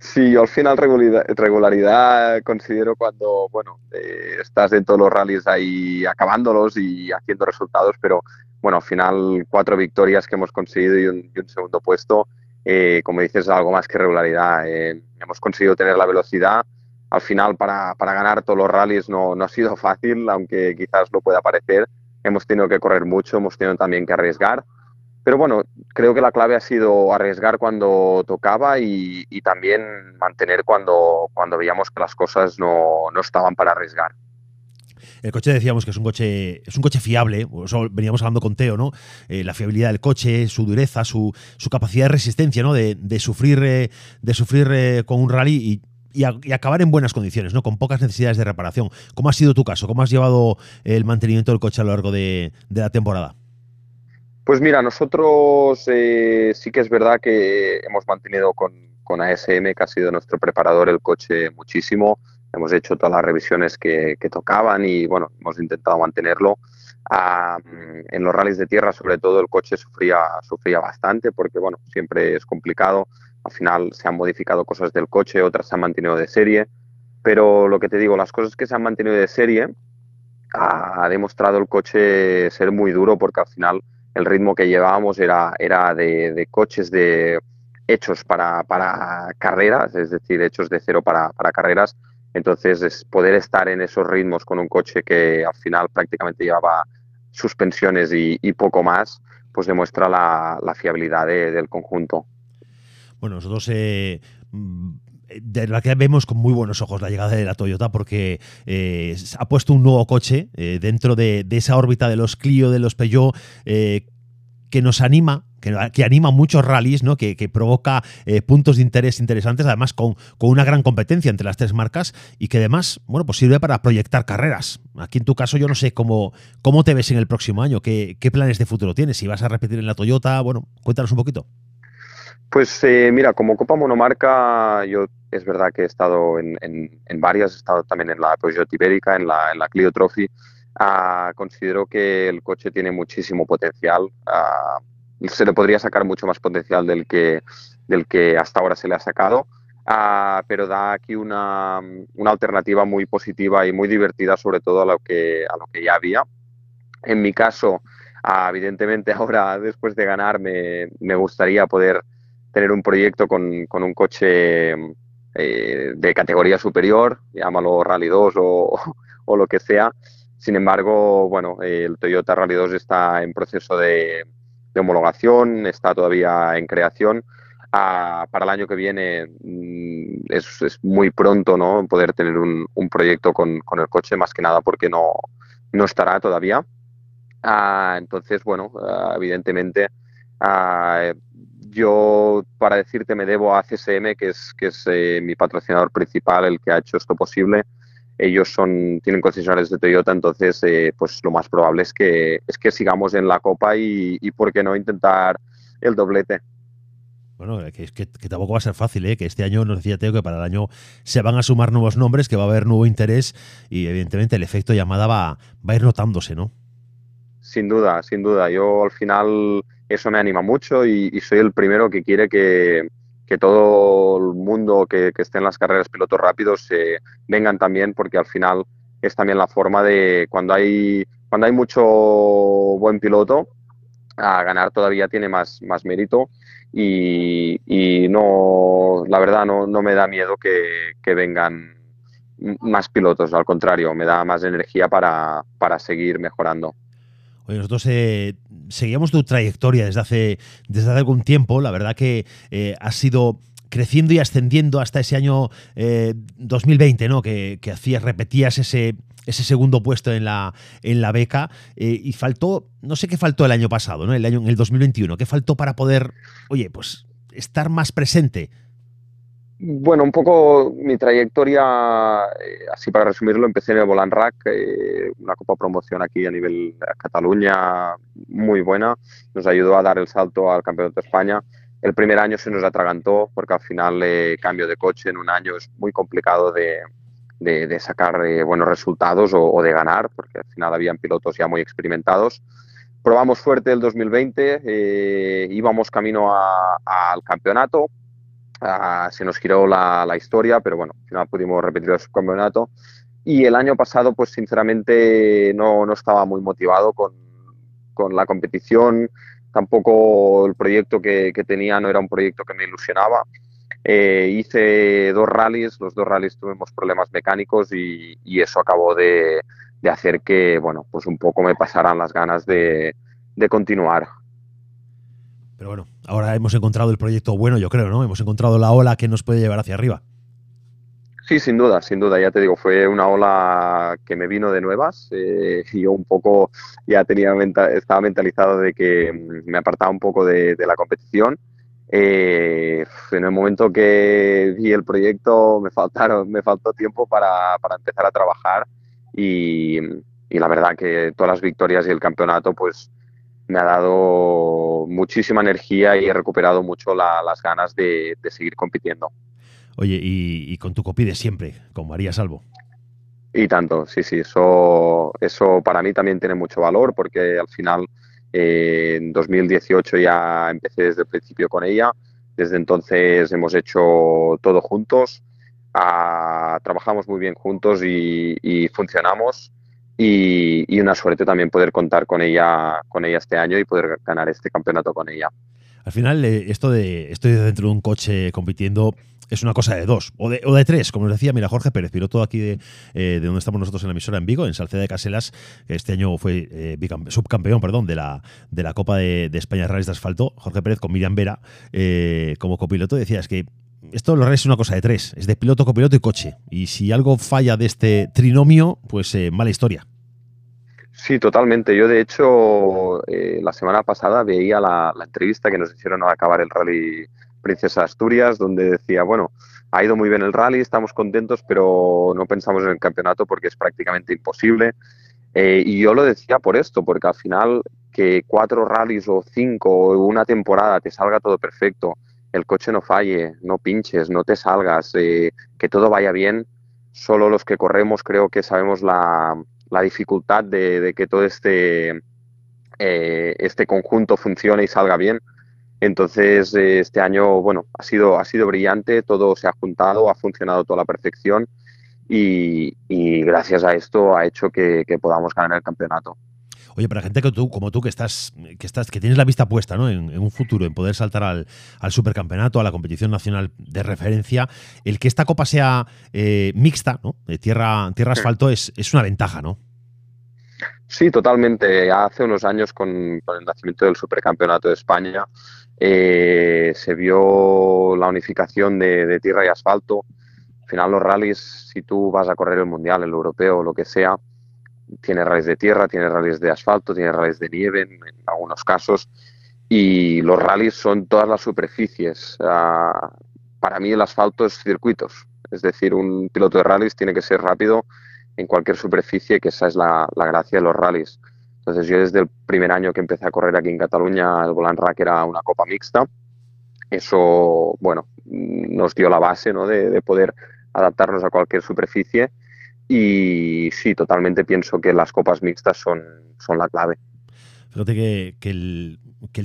M: Sí, yo al final regularidad, considero cuando, bueno, eh, estás en todos los rallies ahí acabándolos y haciendo resultados, pero bueno, al final cuatro victorias que hemos conseguido y un, y un segundo puesto, eh, como dices, algo más que regularidad. Eh, hemos conseguido tener la velocidad. Al final, para, para ganar todos los rallies no, no ha sido fácil, aunque quizás lo pueda parecer. Hemos tenido que correr mucho, hemos tenido también que arriesgar. Pero bueno, creo que la clave ha sido arriesgar cuando tocaba y, también mantener cuando, cuando veíamos que las cosas no, no estaban para arriesgar.
C: El coche decíamos que es un coche, es un coche fiable, eso veníamos hablando con Teo, ¿no? Eh, la fiabilidad del coche, su dureza, su, su capacidad de resistencia, ¿no? De, de sufrir, eh, de sufrir eh, con un rally y, y, acabar en buenas condiciones, ¿no? Con pocas necesidades de reparación. ¿Cómo ha sido tu caso? ¿Cómo has llevado el mantenimiento del coche a lo largo de, de la temporada?
M: Pues mira, nosotros eh, sí que es verdad que hemos mantenido con, con, ASM, que ha sido nuestro preparador, el coche muchísimo. Hemos hecho todas las revisiones que, que tocaban y bueno, hemos intentado mantenerlo. En los rallies de tierra, sobre todo, el coche sufría, sufría bastante porque bueno, siempre es complicado. Al final se han modificado cosas del coche, otras se han mantenido de serie. Pero lo que te digo, las cosas que se han mantenido de serie ha demostrado el coche ser muy duro porque al final el ritmo que llevábamos era, era de, coches de, hechos para, para carreras, es decir, hechos de cero para, para carreras. Entonces, es poder estar en esos ritmos con un coche que al final prácticamente llevaba suspensiones y, poco más, pues demuestra la, la fiabilidad de- del conjunto.
C: Bueno, nosotros eh, de la que vemos con muy buenos ojos la llegada de la Toyota porque eh, ha puesto un nuevo coche eh, dentro de, esa órbita de los Clio, de los Peugeot, eh, que nos anima. Que, anima muchos rallies, ¿no? que, que provoca puntos de interés interesantes, además con, con una gran competencia entre las tres marcas y que además bueno, pues sirve para proyectar carreras. Aquí en tu caso yo no sé cómo, cómo te ves en el próximo año, qué, qué planes de futuro tienes, si vas a repetir en la Toyota, bueno, cuéntanos un poquito.
M: Pues mira, como Copa Monomarca, yo es verdad que he estado en, en- varias, he estado también en la Peugeot Ibérica, en la, en la Clio Trophy. Ah, considero que el coche tiene muchísimo potencial. ah, se le podría sacar mucho más potencial del que, del que hasta ahora se le ha sacado. Ah, pero da aquí una, una alternativa muy positiva y muy divertida, sobre todo a lo que, a lo que ya había. En mi caso, evidentemente <laughs> ahora después de ganar me, me gustaría poder tener un proyecto con, con un coche eh, de categoría superior, llámalo Rally 2 o, <laughs> o lo que sea. Sin embargo, bueno, el Toyota Rally 2 está en proceso de, homologación, está todavía en creación. Ah, para el año que viene mm, es, es muy pronto ¿no? poder tener un, proyecto con, con el coche, más que nada porque no, no estará todavía. Ah, entonces, bueno, ah, evidentemente, yo para decirte me debo a CSM, que es, que es eh, mi patrocinador principal, el que ha hecho esto posible. Ellos son, tienen concesionarios de Toyota, entonces eh, pues lo más probable es que, es que sigamos en la Copa y, y por qué no intentar el doblete.
C: Bueno, que, es que, que tampoco va a ser fácil, ¿eh? que este año nos decía Teo que para el año se van a sumar nuevos nombres, que va a haber nuevo interés y evidentemente el efecto llamada va, va a ir notándose, ¿no?
M: Sin duda, sin duda. Yo al final eso me anima mucho y, soy el primero que quiere que, que todo el mundo que, que esté en las carreras pilotos rápidos eh, vengan también, porque al final es también la forma de cuando hay cuando hay mucho buen piloto a ganar todavía tiene más, más mérito y, y no la verdad no, no me da miedo que, que vengan más pilotos, al contrario, me da más energía para, para seguir mejorando.
C: Oye, nosotros eh, seguíamos tu trayectoria desde hace, desde algún tiempo. La verdad que eh, has sido creciendo y ascendiendo hasta ese año eh, 2020, ¿no? Que, que hacías, repetías ese, ese segundo puesto en la, en la beca. eh, y faltó, no sé qué faltó el año pasado, ¿no? El año, en el 2021. ¿Qué faltó para poder, oye, pues estar más presente?
M: Bueno, un poco mi trayectoria, eh, así para resumirlo, empecé en el Volant Rack, eh, una copa promoción aquí a nivel Cataluña muy buena, nos ayudó a dar el salto al Campeonato de España. El primer año se nos atragantó porque al final eh, cambio de coche en un año es muy complicado de, sacar eh, buenos resultados o, de ganar, porque al final habían pilotos ya muy experimentados. Probamos suerte el 2020, eh, íbamos camino al campeonato, Ah, se nos giró la, la historia, pero bueno, al final pudimos repetir el subcampeonato. Y el año pasado, pues sinceramente no, no estaba muy motivado con, con la competición, tampoco el proyecto que, que tenía no era un proyecto que me ilusionaba. Eh, hice dos rallies, los dos rallies tuvimos problemas mecánicos y, y eso acabó de, de hacer que, bueno, pues un poco me pasaran las ganas de, de continuar.
C: Pero bueno, ahora hemos encontrado el proyecto bueno, yo creo, ¿no? Hemos encontrado la ola que nos puede llevar hacia arriba.
M: Sí, sin duda, sin duda, ya te digo, fue una ola que me vino de nuevas. eh, yo un poco ya tenía estaba mentalizado de que mm, me apartaba un poco de, de la competición. Eh, en el momento que vi el proyecto me faltaron, me faltó tiempo para, para empezar a trabajar y, y la verdad que todas las victorias y el campeonato pues me ha dado muchísima energía y he recuperado mucho la- las ganas de- de seguir compitiendo.
C: Oye, y, y con tu copy de siempre, con María Salvo.
M: Y tanto, sí, sí, eso, eso para mí también tiene mucho valor porque al final eh, en 2018 ya empecé desde el principio con ella, desde entonces hemos hecho todo juntos, ah, trabajamos muy bien juntos y, y funcionamos y, una suerte también poder contar con ella, con ella este año y poder ganar este campeonato con ella.
C: Al final, eh, esto de estoy dentro de un coche compitiendo es una cosa de dos o de, o de tres, como nos decía, mira, Jorge Pérez, piloto aquí de, eh, de donde estamos nosotros en la emisora en Vigo, en Salceda de Caselas, que este año fue eh, subcampeón perdón, de, la, de la Copa de, de España Rallys de Asfalto. Jorge Pérez con Miriam Vera eh, como copiloto decía, es que esto de los rallies es una cosa de tres, es de piloto, copiloto y coche. Y si algo falla de este trinomio, pues eh, mala historia.
M: Sí, totalmente. Yo, de hecho, eh, la semana pasada veía la, la entrevista que nos hicieron al acabar el rally Princesa Asturias, donde decía, bueno, ha ido muy bien el rally, estamos contentos, pero no pensamos en el campeonato porque es prácticamente imposible. Eh, y yo lo decía por esto, porque al final que cuatro rallies o cinco o una temporada te salga todo perfecto, el coche no falle, no pinches, no te salgas, eh, que todo vaya bien, solo los que corremos creo que sabemos la, dificultad de, que todo este, eh, este conjunto funcione y salga bien. Entonces, eh, este año, bueno, ha sido, ha sido brillante, todo se ha juntado, ha funcionado toda la perfección y, gracias a esto ha hecho que podamos ganar el campeonato.
C: Oye, para gente que tú, como tú, que estás, que estás, que tienes la vista puesta, ¿no? En, en un futuro, en poder saltar al, al supercampeonato, a la competición nacional de referencia, el que esta copa sea eh, mixta, ¿no? De tierra, tierra asfalto es, es una ventaja, ¿no?
M: Sí, totalmente. Hace unos años, con, con el nacimiento del Supercampeonato de España, eh, se vio la unificación de, de tierra y asfalto. Al final, los rallies, si tú vas a correr el mundial, el europeo, lo que sea, tiene rallies de tierra, tiene rallies de asfalto, tiene rallies de nieve en, en algunos casos. Y los rallies son todas las superficies. Ah, para mí, el asfalto es circuitos. Es decir, un piloto de rallies tiene que ser rápido en cualquier superficie, que esa es la, la gracia de los rallies. Entonces yo desde el primer año que empecé a correr aquí en Cataluña, el Volant Rack era una copa mixta. Eso, bueno, nos dio la base ¿no? de, de poder adaptarnos a cualquier superficie y sí, totalmente pienso que las copas mixtas son, son la clave.
C: Fíjate que, que, el,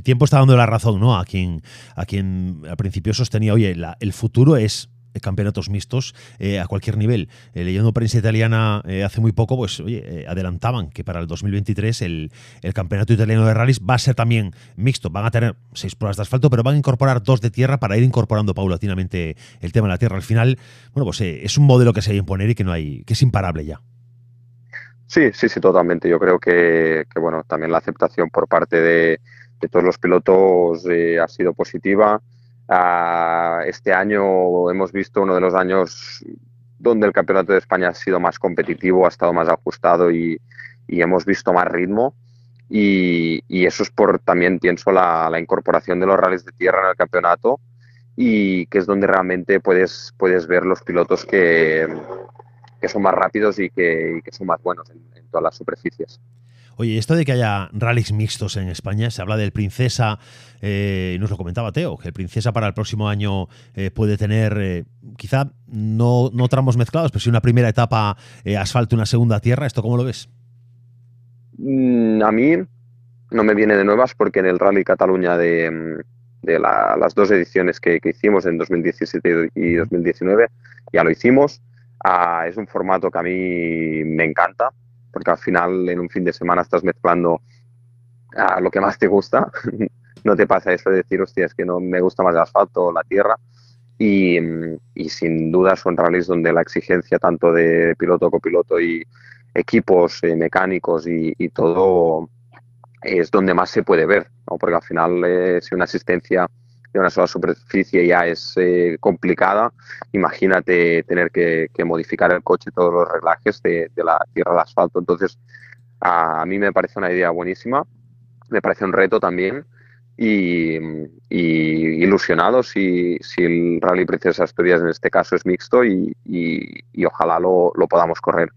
C: tiempo está dando la razón, ¿no? A quien, a quien al principio sostenía, oye, el futuro es campeonatos mixtos eh, a cualquier nivel. Eh, leyendo prensa italiana eh, hace muy poco, pues oye, adelantaban que para el 2023 el, el campeonato italiano de rallies va a ser también mixto. Van a tener seis pruebas de asfalto, pero van a incorporar dos de tierra para ir incorporando paulatinamente el tema de la tierra. Al final, bueno, pues es un modelo que se va a imponer y que no hay, que es imparable ya.
M: Sí, sí, sí, totalmente. Yo creo que, que, bueno, también la aceptación por parte de, todos los pilotos ha sido positiva. Ah, este año hemos visto uno de los años donde el Campeonato de España ha sido más competitivo, ha estado más ajustado y, y hemos visto más ritmo. Y, y, eso es por también, pienso, la, la, incorporación de los rallies de tierra en el campeonato y que es donde realmente puedes, puedes ver los pilotos que, que son más rápidos y que, y que son más buenos en, en todas las superficies.
C: Oye, esto de que haya rallies mixtos en España, se habla del Princesa, eh, nos lo comentaba Teo, que el Princesa para el próximo año eh, puede tener eh, quizá no, no, tramos mezclados, pero sí una primera etapa eh, asfalto, una segunda tierra. ¿Esto cómo lo ves?
M: Mm, a mí no me viene de nuevas porque en el Rally Cataluña de, la, las dos ediciones que, que, hicimos en 2017 y 2019 ya lo hicimos. Ah, es un formato que a mí me encanta porque al final en un fin de semana estás mezclando a lo que más te gusta. <laughs> no te pasa eso de decir, hostia, es que no me gusta más el asfalto o la tierra. Y, y, sin duda son rallies donde la exigencia tanto de piloto, copiloto y equipos eh, mecánicos y, todo es donde más se puede ver, ¿no? porque al final eh, si una asistencia de una sola superficie ya es eh, complicada, imagínate tener que, modificar el coche, todos los reglajes de, la tierra al asfalto. Entonces, a, a, mí me parece una idea buenísima, me parece un reto también y, y ilusionado si, si, el Rally Princesa Asturias en este caso es mixto y, y ojalá lo, lo podamos correr.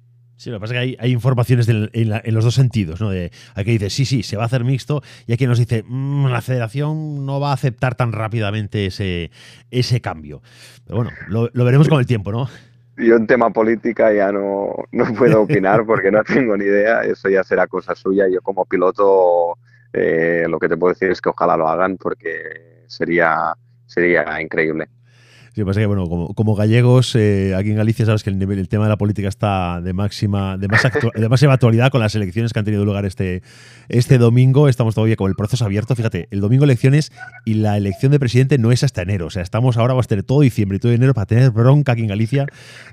C: Sí, lo que pasa es que hay, hay informaciones de, en, la, en, los dos sentidos, ¿no? De, hay que dice, sí, sí, se va a hacer mixto, y aquí nos dice, mmm, la federación no va a aceptar tan rápidamente ese, ese cambio. Pero bueno, lo, lo veremos con el tiempo, ¿no?
M: Yo en tema política ya no, no puedo opinar porque no tengo ni idea, eso ya será cosa suya. Yo como piloto eh, lo que te puedo decir es que ojalá lo hagan porque sería, sería increíble.
C: Sí, pasa que, bueno, como, como gallegos, eh, aquí en Galicia sabes que el, el tema de la política está de máxima, de, más actu- de máxima actualidad con las elecciones que han tenido lugar este, este domingo. Estamos todavía con el proceso abierto. Fíjate, el domingo elecciones y la elección de presidente no es hasta enero. O sea, estamos ahora, vamos a tener todo diciembre y todo enero para tener bronca aquí en Galicia.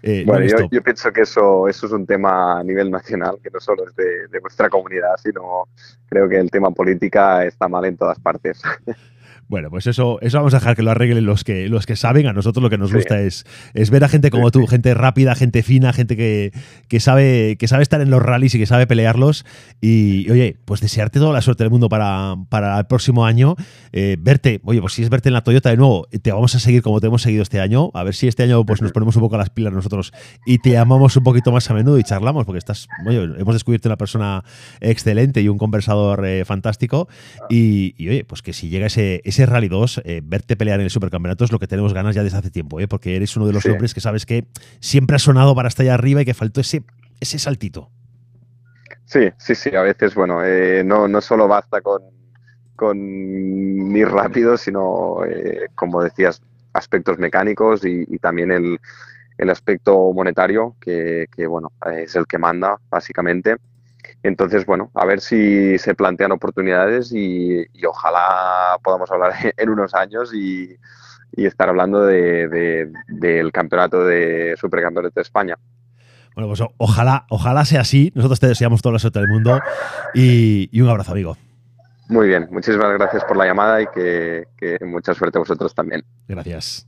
C: Eh,
M: Bueno, yo,
C: non-stop.
M: yo pienso que eso, eso es un tema a nivel nacional, que no solo es de, de vuestra comunidad, sino creo que el tema política está mal en todas partes. <laughs>
C: Bueno, pues eso, eso vamos a dejar que lo arreglen los que, los que saben. A nosotros lo que nos
M: Sí.
C: gusta es, es ver a gente como tú, gente rápida, gente fina, gente que, que sabe, que sabe estar en los rallies y que sabe pelearlos. Y oye, pues desearte toda la suerte del mundo para, para el próximo año. Eh, verte, oye, pues si es verte en la Toyota de nuevo, te vamos a seguir como te hemos seguido este año. A ver si este año pues nos ponemos un poco a las pilas nosotros y te llamamos un poquito más a menudo y charlamos, porque estás, oye, hemos descubierto una persona excelente y un conversador eh, fantástico. Y, y, oye, pues que si llega ese, ese Rally 2, eh, verte pelear en el Supercampeonato es lo que tenemos ganas ya desde hace tiempo, ¿eh? porque eres uno de los
M: Sí.
C: hombres que sabes que siempre ha sonado para estar allá arriba y que faltó ese, ese saltito.
M: Sí, sí, sí, a veces, bueno, eh, no, no solo basta con, con ir rápido, sino, eh, como decías, aspectos mecánicos y, y también el, el aspecto monetario, que, que, bueno, es el que manda, básicamente. Entonces, bueno, a ver si se plantean oportunidades y, y ojalá podamos hablar <laughs> en unos años y, y estar hablando de, de- del campeonato de Supercampeonato de España.
C: Bueno, pues ojalá, ojalá sea así. Nosotros te deseamos toda la suerte del mundo y, y un abrazo, amigo.
M: Muy bien, muchísimas gracias por la llamada y que, que mucha suerte a vosotros también.
C: Gracias.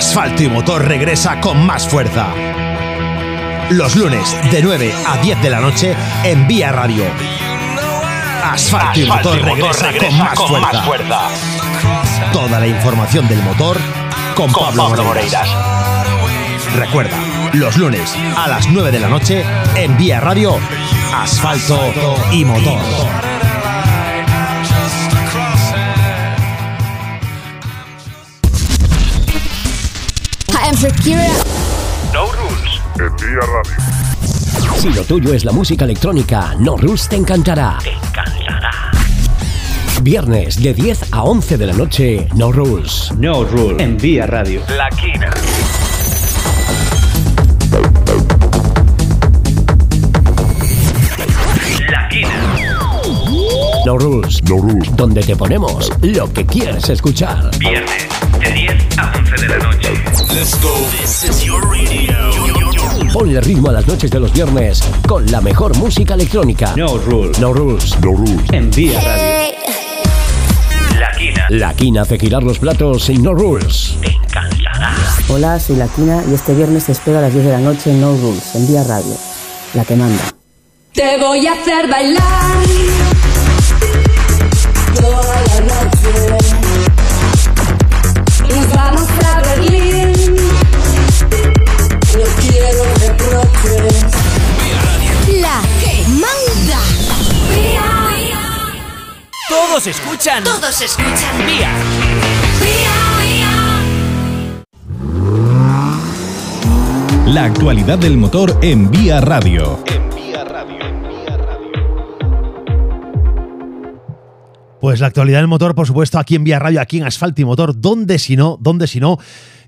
C: Asfalto y motor regresa con más fuerza. Los lunes de 9 a 10 de la noche en Vía Radio. Asfalto y motor regresa, con, más, fuerza. Toda la información del motor con, Pablo, Moreiras. Recuerda, los lunes a las 9 de la noche en Vía Radio, Asfalto y motor.
N: Shakira.
I: No Rules. En Vía Radio.
F: Si lo tuyo es la música electrónica, No Rules te encantará.
A: Te encantará.
F: Viernes de 10 a 11 de la noche, No Rules.
O: No Rule en Vía Radio.
A: La Quina. La Quina.
F: No Rules. No Rules. Donde te ponemos lo que quieres escuchar.
A: Viernes de 10 a 11 de la noche. Let's go. This is your radio.
F: Ponle ritmo a las noches de los viernes con la mejor música electrónica.
O: No Rule.
F: No Rules. No Rules.
O: En Vía Radio.
A: La Quina.
F: La quina hace girar los platos en No Rules.
A: Te encantará.
L: Hola, soy La Quina y este viernes te espero a las 10 de la noche en No Rules, en Vía Radio. La que manda.
K: Te voy a hacer bailar Berlín. No quiero reproches.
N: La que manda.
P: Todos escuchan.
N: Todos escuchan.
P: Vía.
D: La actualidad del motor en Vía Radio.
C: Pues la actualidad del motor, por supuesto, aquí en Vía Radio, aquí en Asfalto y Motor. ¿Dónde si no? ¿Dónde si no?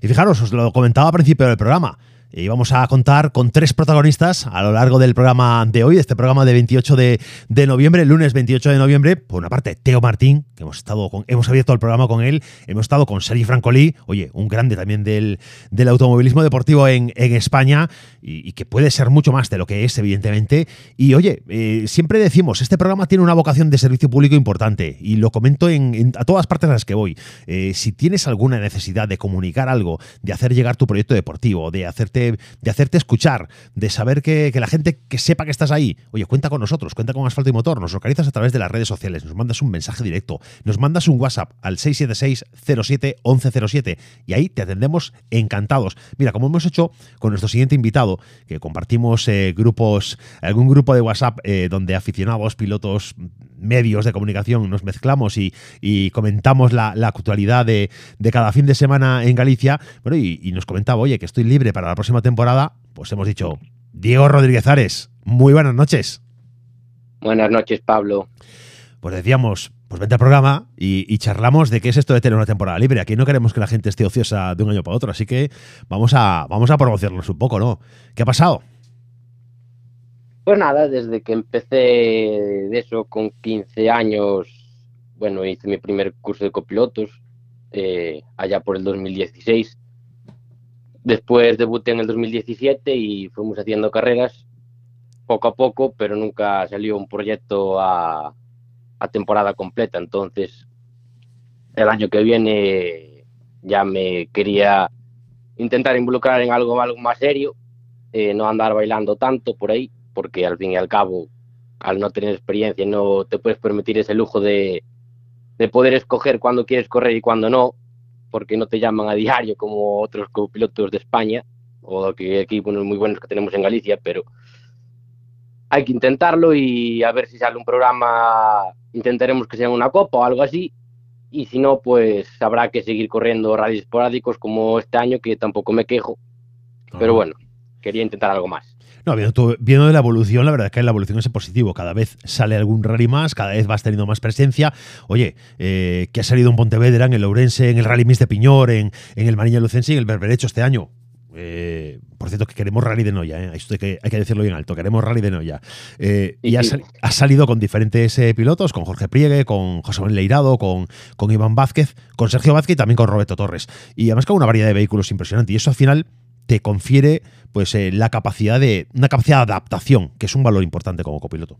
C: Y fijaros, os lo comentaba al principio del programa. Y vamos a contar con tres protagonistas a lo largo del programa de hoy, este programa de 28 de, de noviembre, lunes 28 de noviembre. Por una parte, Teo Martín, que hemos estado con, hemos abierto el programa con él, hemos estado con Sergi Francolí, oye, un grande también del, del automovilismo deportivo en, en España y, que puede ser mucho más de lo que es, evidentemente. Y oye, eh, siempre decimos, este programa tiene una vocación de servicio público importante y lo comento en, en- a todas partes a las que voy. Eh, si tienes alguna necesidad de comunicar algo, de hacer llegar tu proyecto deportivo, de hacerte de, hacerte escuchar, de saber que, que, la gente que sepa que estás ahí, oye, cuenta con nosotros, cuenta con Asfalto y Motor, nos localizas a través de las redes sociales, nos mandas un mensaje directo, nos mandas un WhatsApp al 676 07 1107 y ahí te atendemos encantados. Mira, como hemos hecho con nuestro siguiente invitado, que compartimos eh, grupos, algún grupo de WhatsApp eh, donde aficionados, pilotos, medios de comunicación nos mezclamos y, y comentamos la, la actualidad de, de, cada fin de semana en Galicia, bueno, y, nos comentaba, oye, que estoy libre para la próxima temporada, pues hemos dicho, Diego Rodríguez Ares, muy buenas noches.
Q: Buenas noches, Pablo.
C: Pues decíamos, pues vente al programa y, y, charlamos de qué es esto de tener una temporada libre. Aquí no queremos que la gente esté ociosa de un año para otro, así que vamos a, vamos a promocionarnos un poco, ¿no? ¿Qué ha pasado?
Q: Pues nada, desde que empecé de eso con 15 años, bueno, hice mi primer curso de copilotos eh, allá por el 2016. Después debuté en el 2017 y fuimos haciendo carreras poco a poco, pero nunca salió un proyecto a, a temporada completa. Entonces, el año que viene ya me quería intentar involucrar en algo, algo más serio, eh, no andar bailando tanto por ahí porque al fin y al cabo, al no tener experiencia, no te puedes permitir ese lujo de, de poder escoger cuándo quieres correr y cuándo no, porque no te llaman a diario como otros pilotos de España o que equipos muy buenos que tenemos en Galicia, pero hay que intentarlo y a ver si sale un programa, intentaremos que sea una copa o algo así, y si no, pues habrá que seguir corriendo rallies esporádicos como este año, que tampoco me quejo, pero bueno, quería intentar algo más.
C: No, viendo, viendo, de la evolución, la verdad es que la evolución es positivo. Cada vez sale algún rally más, cada vez vas teniendo más presencia. Oye, eh, que ha salido en Pontevedra, en el Ourense, en el Rally Mix de Piñor, en, en el Mariña Lucense y en el Berberecho este año. Eh, por cierto, que queremos rally de Noya, ¿eh? Esto hay que, hay que decirlo bien alto, queremos rally de Noya. Eh, y ha, sal, ha, salido con diferentes pilotos, con Jorge Priegue, con José Manuel Leirado, con, con Iván Vázquez, con Sergio Vázquez y también con Roberto Torres. Y además con una variedad de vehículos impresionante. Y eso al final te confiere pues eh, la capacidad de una capacidad de adaptación, que es un valor importante como copiloto.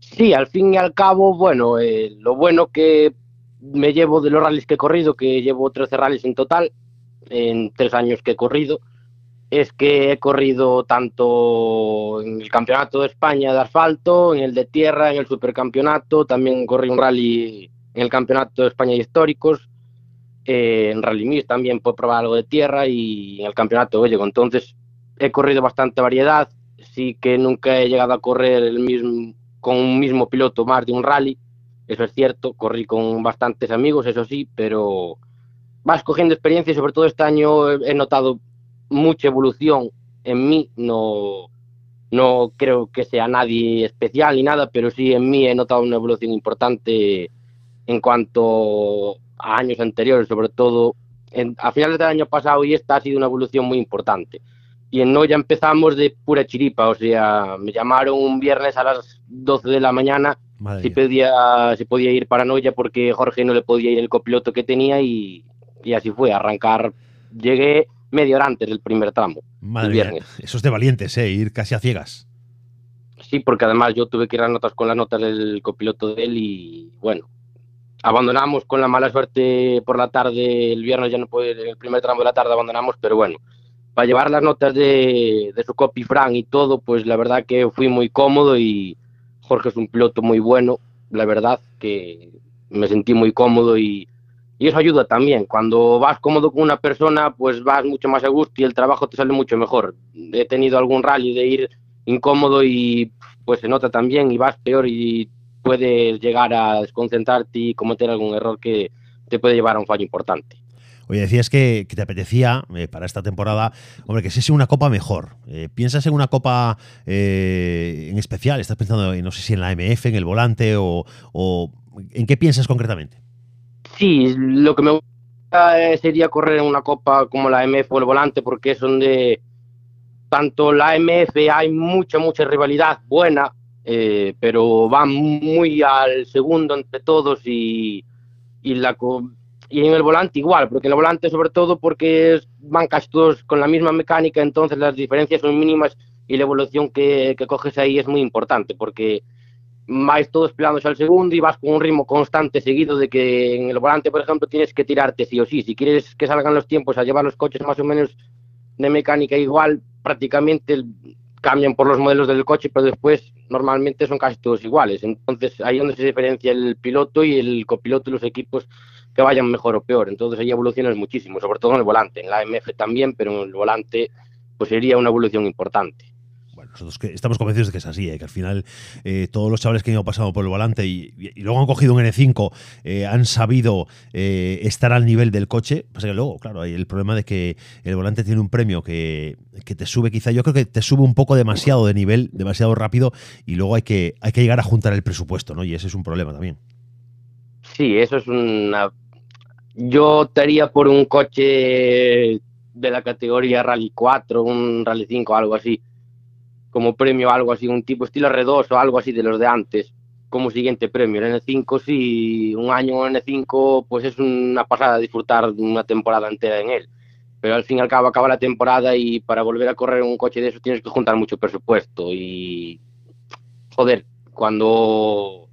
Q: Sí, al fin y al cabo, bueno, eh, lo bueno que me llevo de los rallies que he corrido, que llevo 13 rallies en total, en tres años que he corrido, es que he corrido tanto en el Campeonato de España de asfalto, en el de tierra, en el Supercampeonato, también corrí un rally en el Campeonato de España de Históricos, eh, en Rally Mix también puedo probar algo de tierra y en el campeonato gallego. Entonces he corrido bastante variedad. Sí que nunca he llegado a correr el mismo, con un mismo piloto más de un rally. Eso es cierto. Corrí con bastantes amigos, eso sí, pero vas cogiendo experiencia y sobre todo este año he notado mucha evolución en mí. No, no creo que sea nadie especial ni nada, pero sí en mí he notado una evolución importante en cuanto a años anteriores, sobre todo en, a finales del año pasado y esta ha sido una evolución muy importante. Y en Noya empezamos de pura chiripa, o sea, me llamaron un viernes a las 12 de la mañana si podía, si podía ir para Noya porque Jorge no le podía ir el copiloto que tenía y, y así fue, arrancar. Llegué media hora antes del primer tramo.
C: Madre mía, eso es de valientes, ¿eh? ir casi a ciegas.
Q: Sí, porque además yo tuve que ir a notas con las notas del copiloto de él y bueno, abandonamos con la mala suerte por la tarde, el viernes ya no pude, el primer tramo de la tarde abandonamos, pero bueno, para llevar las notas de, de su copy Fran y todo, pues la verdad que fui muy cómodo y Jorge es un piloto muy bueno, la verdad que me sentí muy cómodo y, y eso ayuda también. Cuando vas cómodo con una persona, pues vas mucho más a gusto y el trabajo te sale mucho mejor. He tenido algún rally de ir incómodo y pues se nota también y vas peor y puedes llegar a desconcentrarte y cometer algún error que te puede llevar a un fallo importante.
C: Oye, decías que, que te apetecía eh, para esta temporada, hombre, que sea una copa mejor. Eh, ¿Piensas en una copa eh, en especial? ¿Estás pensando, en, no sé si en la MF, en el volante o, o, en qué piensas concretamente?
Q: Sí, lo que me gusta sería correr en una copa como la MF o el volante, porque es donde tanto la MF hay mucha, mucha rivalidad buena, eh, pero va muy al segundo entre todos y, y, la, y en el volante igual, porque en el volante sobre todo porque van casi todos con la misma mecánica, entonces las diferencias son mínimas y la evolución que, que coges ahí es muy importante, porque vais todos peleándose al segundo y vas con un ritmo constante seguido de que en el volante, por ejemplo, tienes que tirarte sí o sí. Si quieres que salgan los tiempos a llevar los coches más o menos de mecánica igual, prácticamente cambian por los modelos del coche, pero después normalmente son casi todos iguales. Entonces ahí es donde se diferencia el piloto y el copiloto y los equipos que vayan mejor o peor. Entonces ahí evoluciones muchísimo, sobre todo en el volante. En la AMF también, pero en el volante pues sería una evolución importante.
C: Nosotros que estamos convencidos de que es así, ¿eh? que al final eh, todos los chavales que han ido pasando por el volante y, y luego han cogido un N5 eh, han sabido eh, estar al nivel del coche. Pasa que luego, claro, hay el problema de que el volante tiene un premio que, que te sube quizá, yo creo que te sube un poco demasiado de nivel, demasiado rápido y luego hay que, hay que llegar a juntar el presupuesto, ¿no? Y ese es un problema también.
Q: Sí, eso es una... Yo optaría por un coche de la categoría Rally 4, un Rally 5, algo así, como premio, algo así, un tipo estilo R2 o algo así de los de antes, como siguiente premio. El N5, sí, un año en N5, pues es una pasada disfrutar una temporada entera en él. Pero al fin y al cabo acaba la temporada y para volver a correr un coche de eso tienes que juntar mucho presupuesto. Y, joder, cuando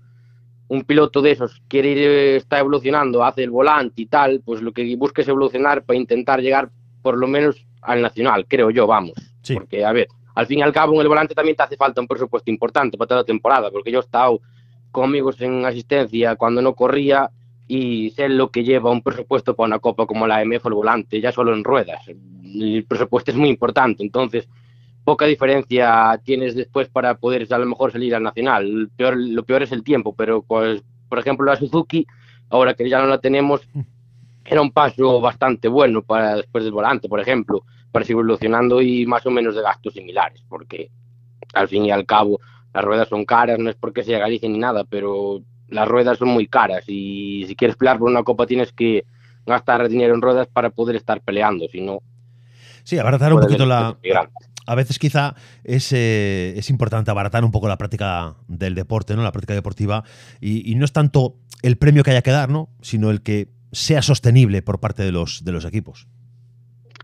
Q: un piloto de esos quiere ir, está evolucionando, hace el volante y tal, pues lo que busca es evolucionar para intentar llegar por lo menos al nacional, creo yo, vamos.
C: Sí.
Q: Porque, a ver, al fin y al cabo en el volante también te hace falta un presupuesto importante para toda la temporada, porque yo he estado con amigos en asistencia cuando no corría y sé lo que lleva un presupuesto para una copa como la MF el volante, ya solo en ruedas. El presupuesto es muy importante, entonces poca diferencia tienes después para poder a lo mejor salir al nacional. El peor, lo peor es el tiempo, pero pues, por ejemplo la Suzuki, ahora que ya no la tenemos, era un paso bastante bueno para después del volante, por ejemplo, para seguir evolucionando y más o menos de gastos similares, porque al fin y al cabo las ruedas son caras, no es porque sea Galicia ni nada, pero las ruedas son muy caras y si quieres pelear por una copa tienes que gastar dinero en ruedas para poder estar peleando, si no...
C: Sí, abaratar un poquito la... A veces quizá es, eh, es, importante abaratar un poco la práctica del deporte, ¿no? La práctica deportiva. Y, y, no es tanto el premio que haya que dar, ¿no? Sino el que sea sostenible por parte de los, de los equipos.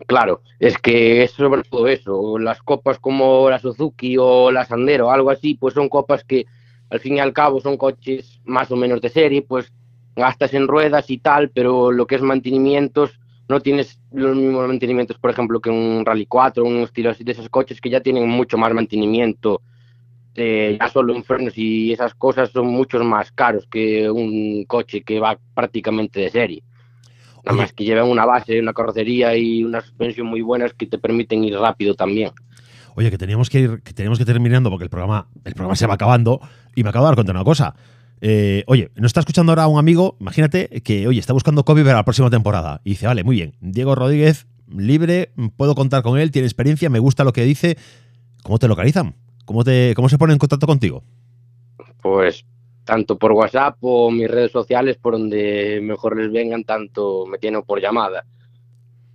Q: Claro, es que es sobre todo eso. Las copas como la Suzuki o la Sandero algo así, pues son copas que al fin y al cabo son coches más o menos de serie, pues gastas en ruedas y tal, pero lo que es mantenimientos, no tienes los mismos mantenimientos, por ejemplo, que un Rally 4, un estilo así de esos coches que ya tienen mucho más mantenimiento, eh, ya solo en frenos y esas cosas son muchos más caros que un coche que va prácticamente de serie. Nada más que llevan una base, una carrocería y una suspensión muy buenas que te permiten ir rápido también.
C: Oye, que teníamos que ir, que teníamos que terminando porque el programa, el programa se va acabando y me acabo de dar cuenta de una cosa. Eh, oye, nos está escuchando ahora un amigo, imagínate que, oye, está buscando copy para la próxima temporada. Y dice, vale, muy bien, Diego Rodríguez, libre, puedo contar con él, tiene experiencia, me gusta lo que dice. ¿Cómo te localizan? ¿Cómo, te, cómo se pone en contacto contigo?
Q: Pues tanto por WhatsApp o mis redes sociales, por donde mejor les vengan, tanto me tienen por llamada.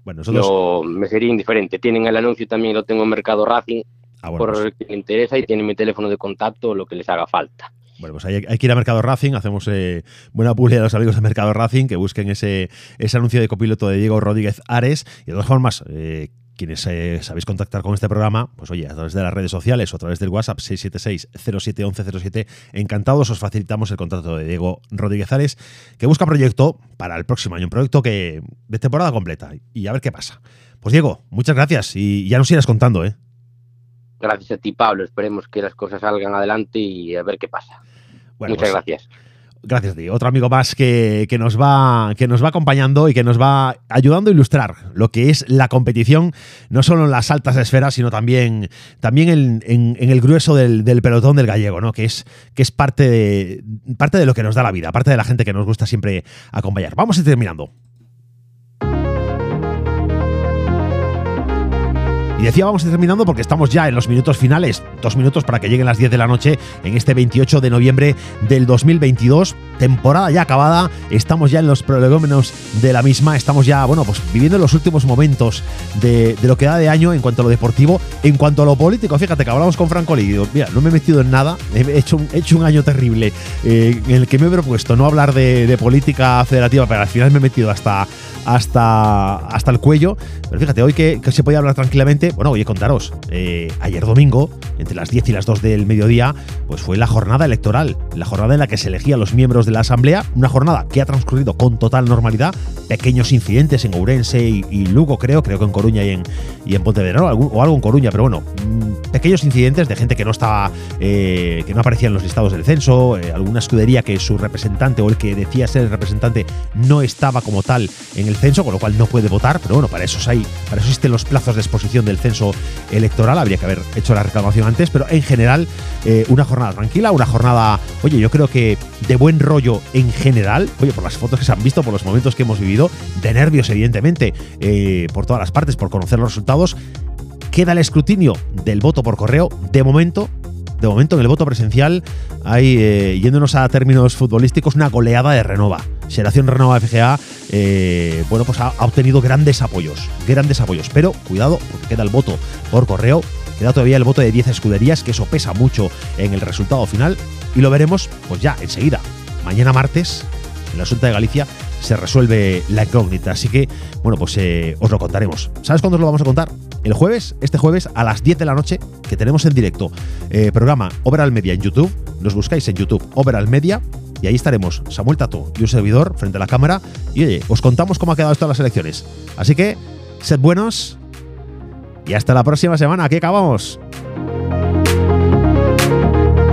C: Bueno, nosotros...
Q: No, me sería indiferente. Tienen el anuncio también, lo tengo en Mercado Racing,
C: ah, bueno,
Q: por
C: pues...
Q: el que le interesa y tienen mi teléfono de contacto, lo que les haga falta.
C: Bueno, pues hay, hay, que ir a Mercado Racing, hacemos eh, buena publicidad a los amigos de Mercado Racing, que busquen ese, ese anuncio de copiloto de Diego Rodríguez Ares. Y de todas formas, eh, quienes eh, sabéis contactar con este programa, pues oye, a través de las redes sociales o a través del WhatsApp 676-071107, encantados os facilitamos el contrato de Diego Rodríguez Ares, que busca proyecto para el próximo año, un proyecto que de temporada completa y a ver qué pasa. Pues Diego, muchas gracias y ya nos irás contando, ¿eh?
Q: Gracias a ti, Pablo. Esperemos que las cosas salgan adelante y a ver qué pasa.
C: Bueno,
Q: Muchas
C: pues,
Q: gracias.
C: Gracias a ti. Otro amigo más que, que, nos va, que nos va acompañando y que nos va ayudando a ilustrar lo que es la competición, no solo en las altas esferas, sino también, también en, en, el grueso del, del, pelotón del gallego, ¿no? que, es, que es parte de, parte de lo que nos da la vida, parte de la gente que nos gusta siempre acompañar. Vamos a ir terminando. Y decía vamos terminando porque estamos ya en los minutos finales, dos minutos para que lleguen las 10 de la noche en este 28 de noviembre del 2022, temporada ya acabada, estamos ya en los prolegómenos de la misma, estamos ya, bueno, pues viviendo los últimos momentos de, lo que da de año en cuanto a lo deportivo, en cuanto a lo político, fíjate que hablamos con Franco y digo, mira, no me he metido en nada, he hecho un, año terrible eh, en el que me he propuesto no hablar de, de, política federativa, pero al final me he metido hasta, hasta, hasta el cuello, pero fíjate, hoy que, que se podía hablar tranquilamente, bueno, voy a contaros, eh, ayer domingo, entre las 10 y las 2 del mediodía, pues fue la jornada electoral, la jornada en la que se elegía a los miembros de la Asamblea, una jornada que ha transcurrido con total normalidad, pequeños incidentes en Ourense y, Lugo, creo, creo que en Coruña y en, y en Pontevedra, o algo en Coruña, pero bueno, mm, pequeños incidentes de gente que no estaba, eh, que no aparecía en los listados del censo, eh, alguna escudería que su representante o el que decía ser el representante no estaba como tal en el censo, con lo cual no puede votar, pero bueno, para eso hay, para eso existen los plazos de exposición del censo electoral, habría que haber hecho la reclamación antes, pero en general eh, una jornada tranquila, una jornada, oye, yo creo que de buen rollo en general, oye, por las fotos que se han visto, por los momentos que hemos vivido, de nervios evidentemente, eh, por todas las partes, por conocer los resultados, queda el escrutinio del voto por correo, de momento, de momento en el voto presencial hay, eh, yéndonos a términos futbolísticos, una goleada de Renova. Generación Renova FGA, eh, bueno, pues ha, obtenido grandes apoyos, grandes apoyos. Pero cuidado, porque queda el voto por correo, queda todavía el voto de 10 escuderías, que eso pesa mucho en el resultado final. Y lo veremos, pues ya, enseguida. Mañana martes, en la Asunta de Galicia, se resuelve la incógnita. Así que, bueno, pues eh, os lo contaremos. ¿Sabes cuándo os lo vamos a contar? El jueves, este jueves a las 10 de la noche, que tenemos en directo eh, programa Overall Media en YouTube. Nos buscáis en YouTube Overall Media y ahí estaremos Samuel Tato y un servidor frente a la cámara. Y oye, os contamos cómo ha quedado esto en las elecciones. Así que, sed buenos y hasta la próxima semana. Aquí acabamos.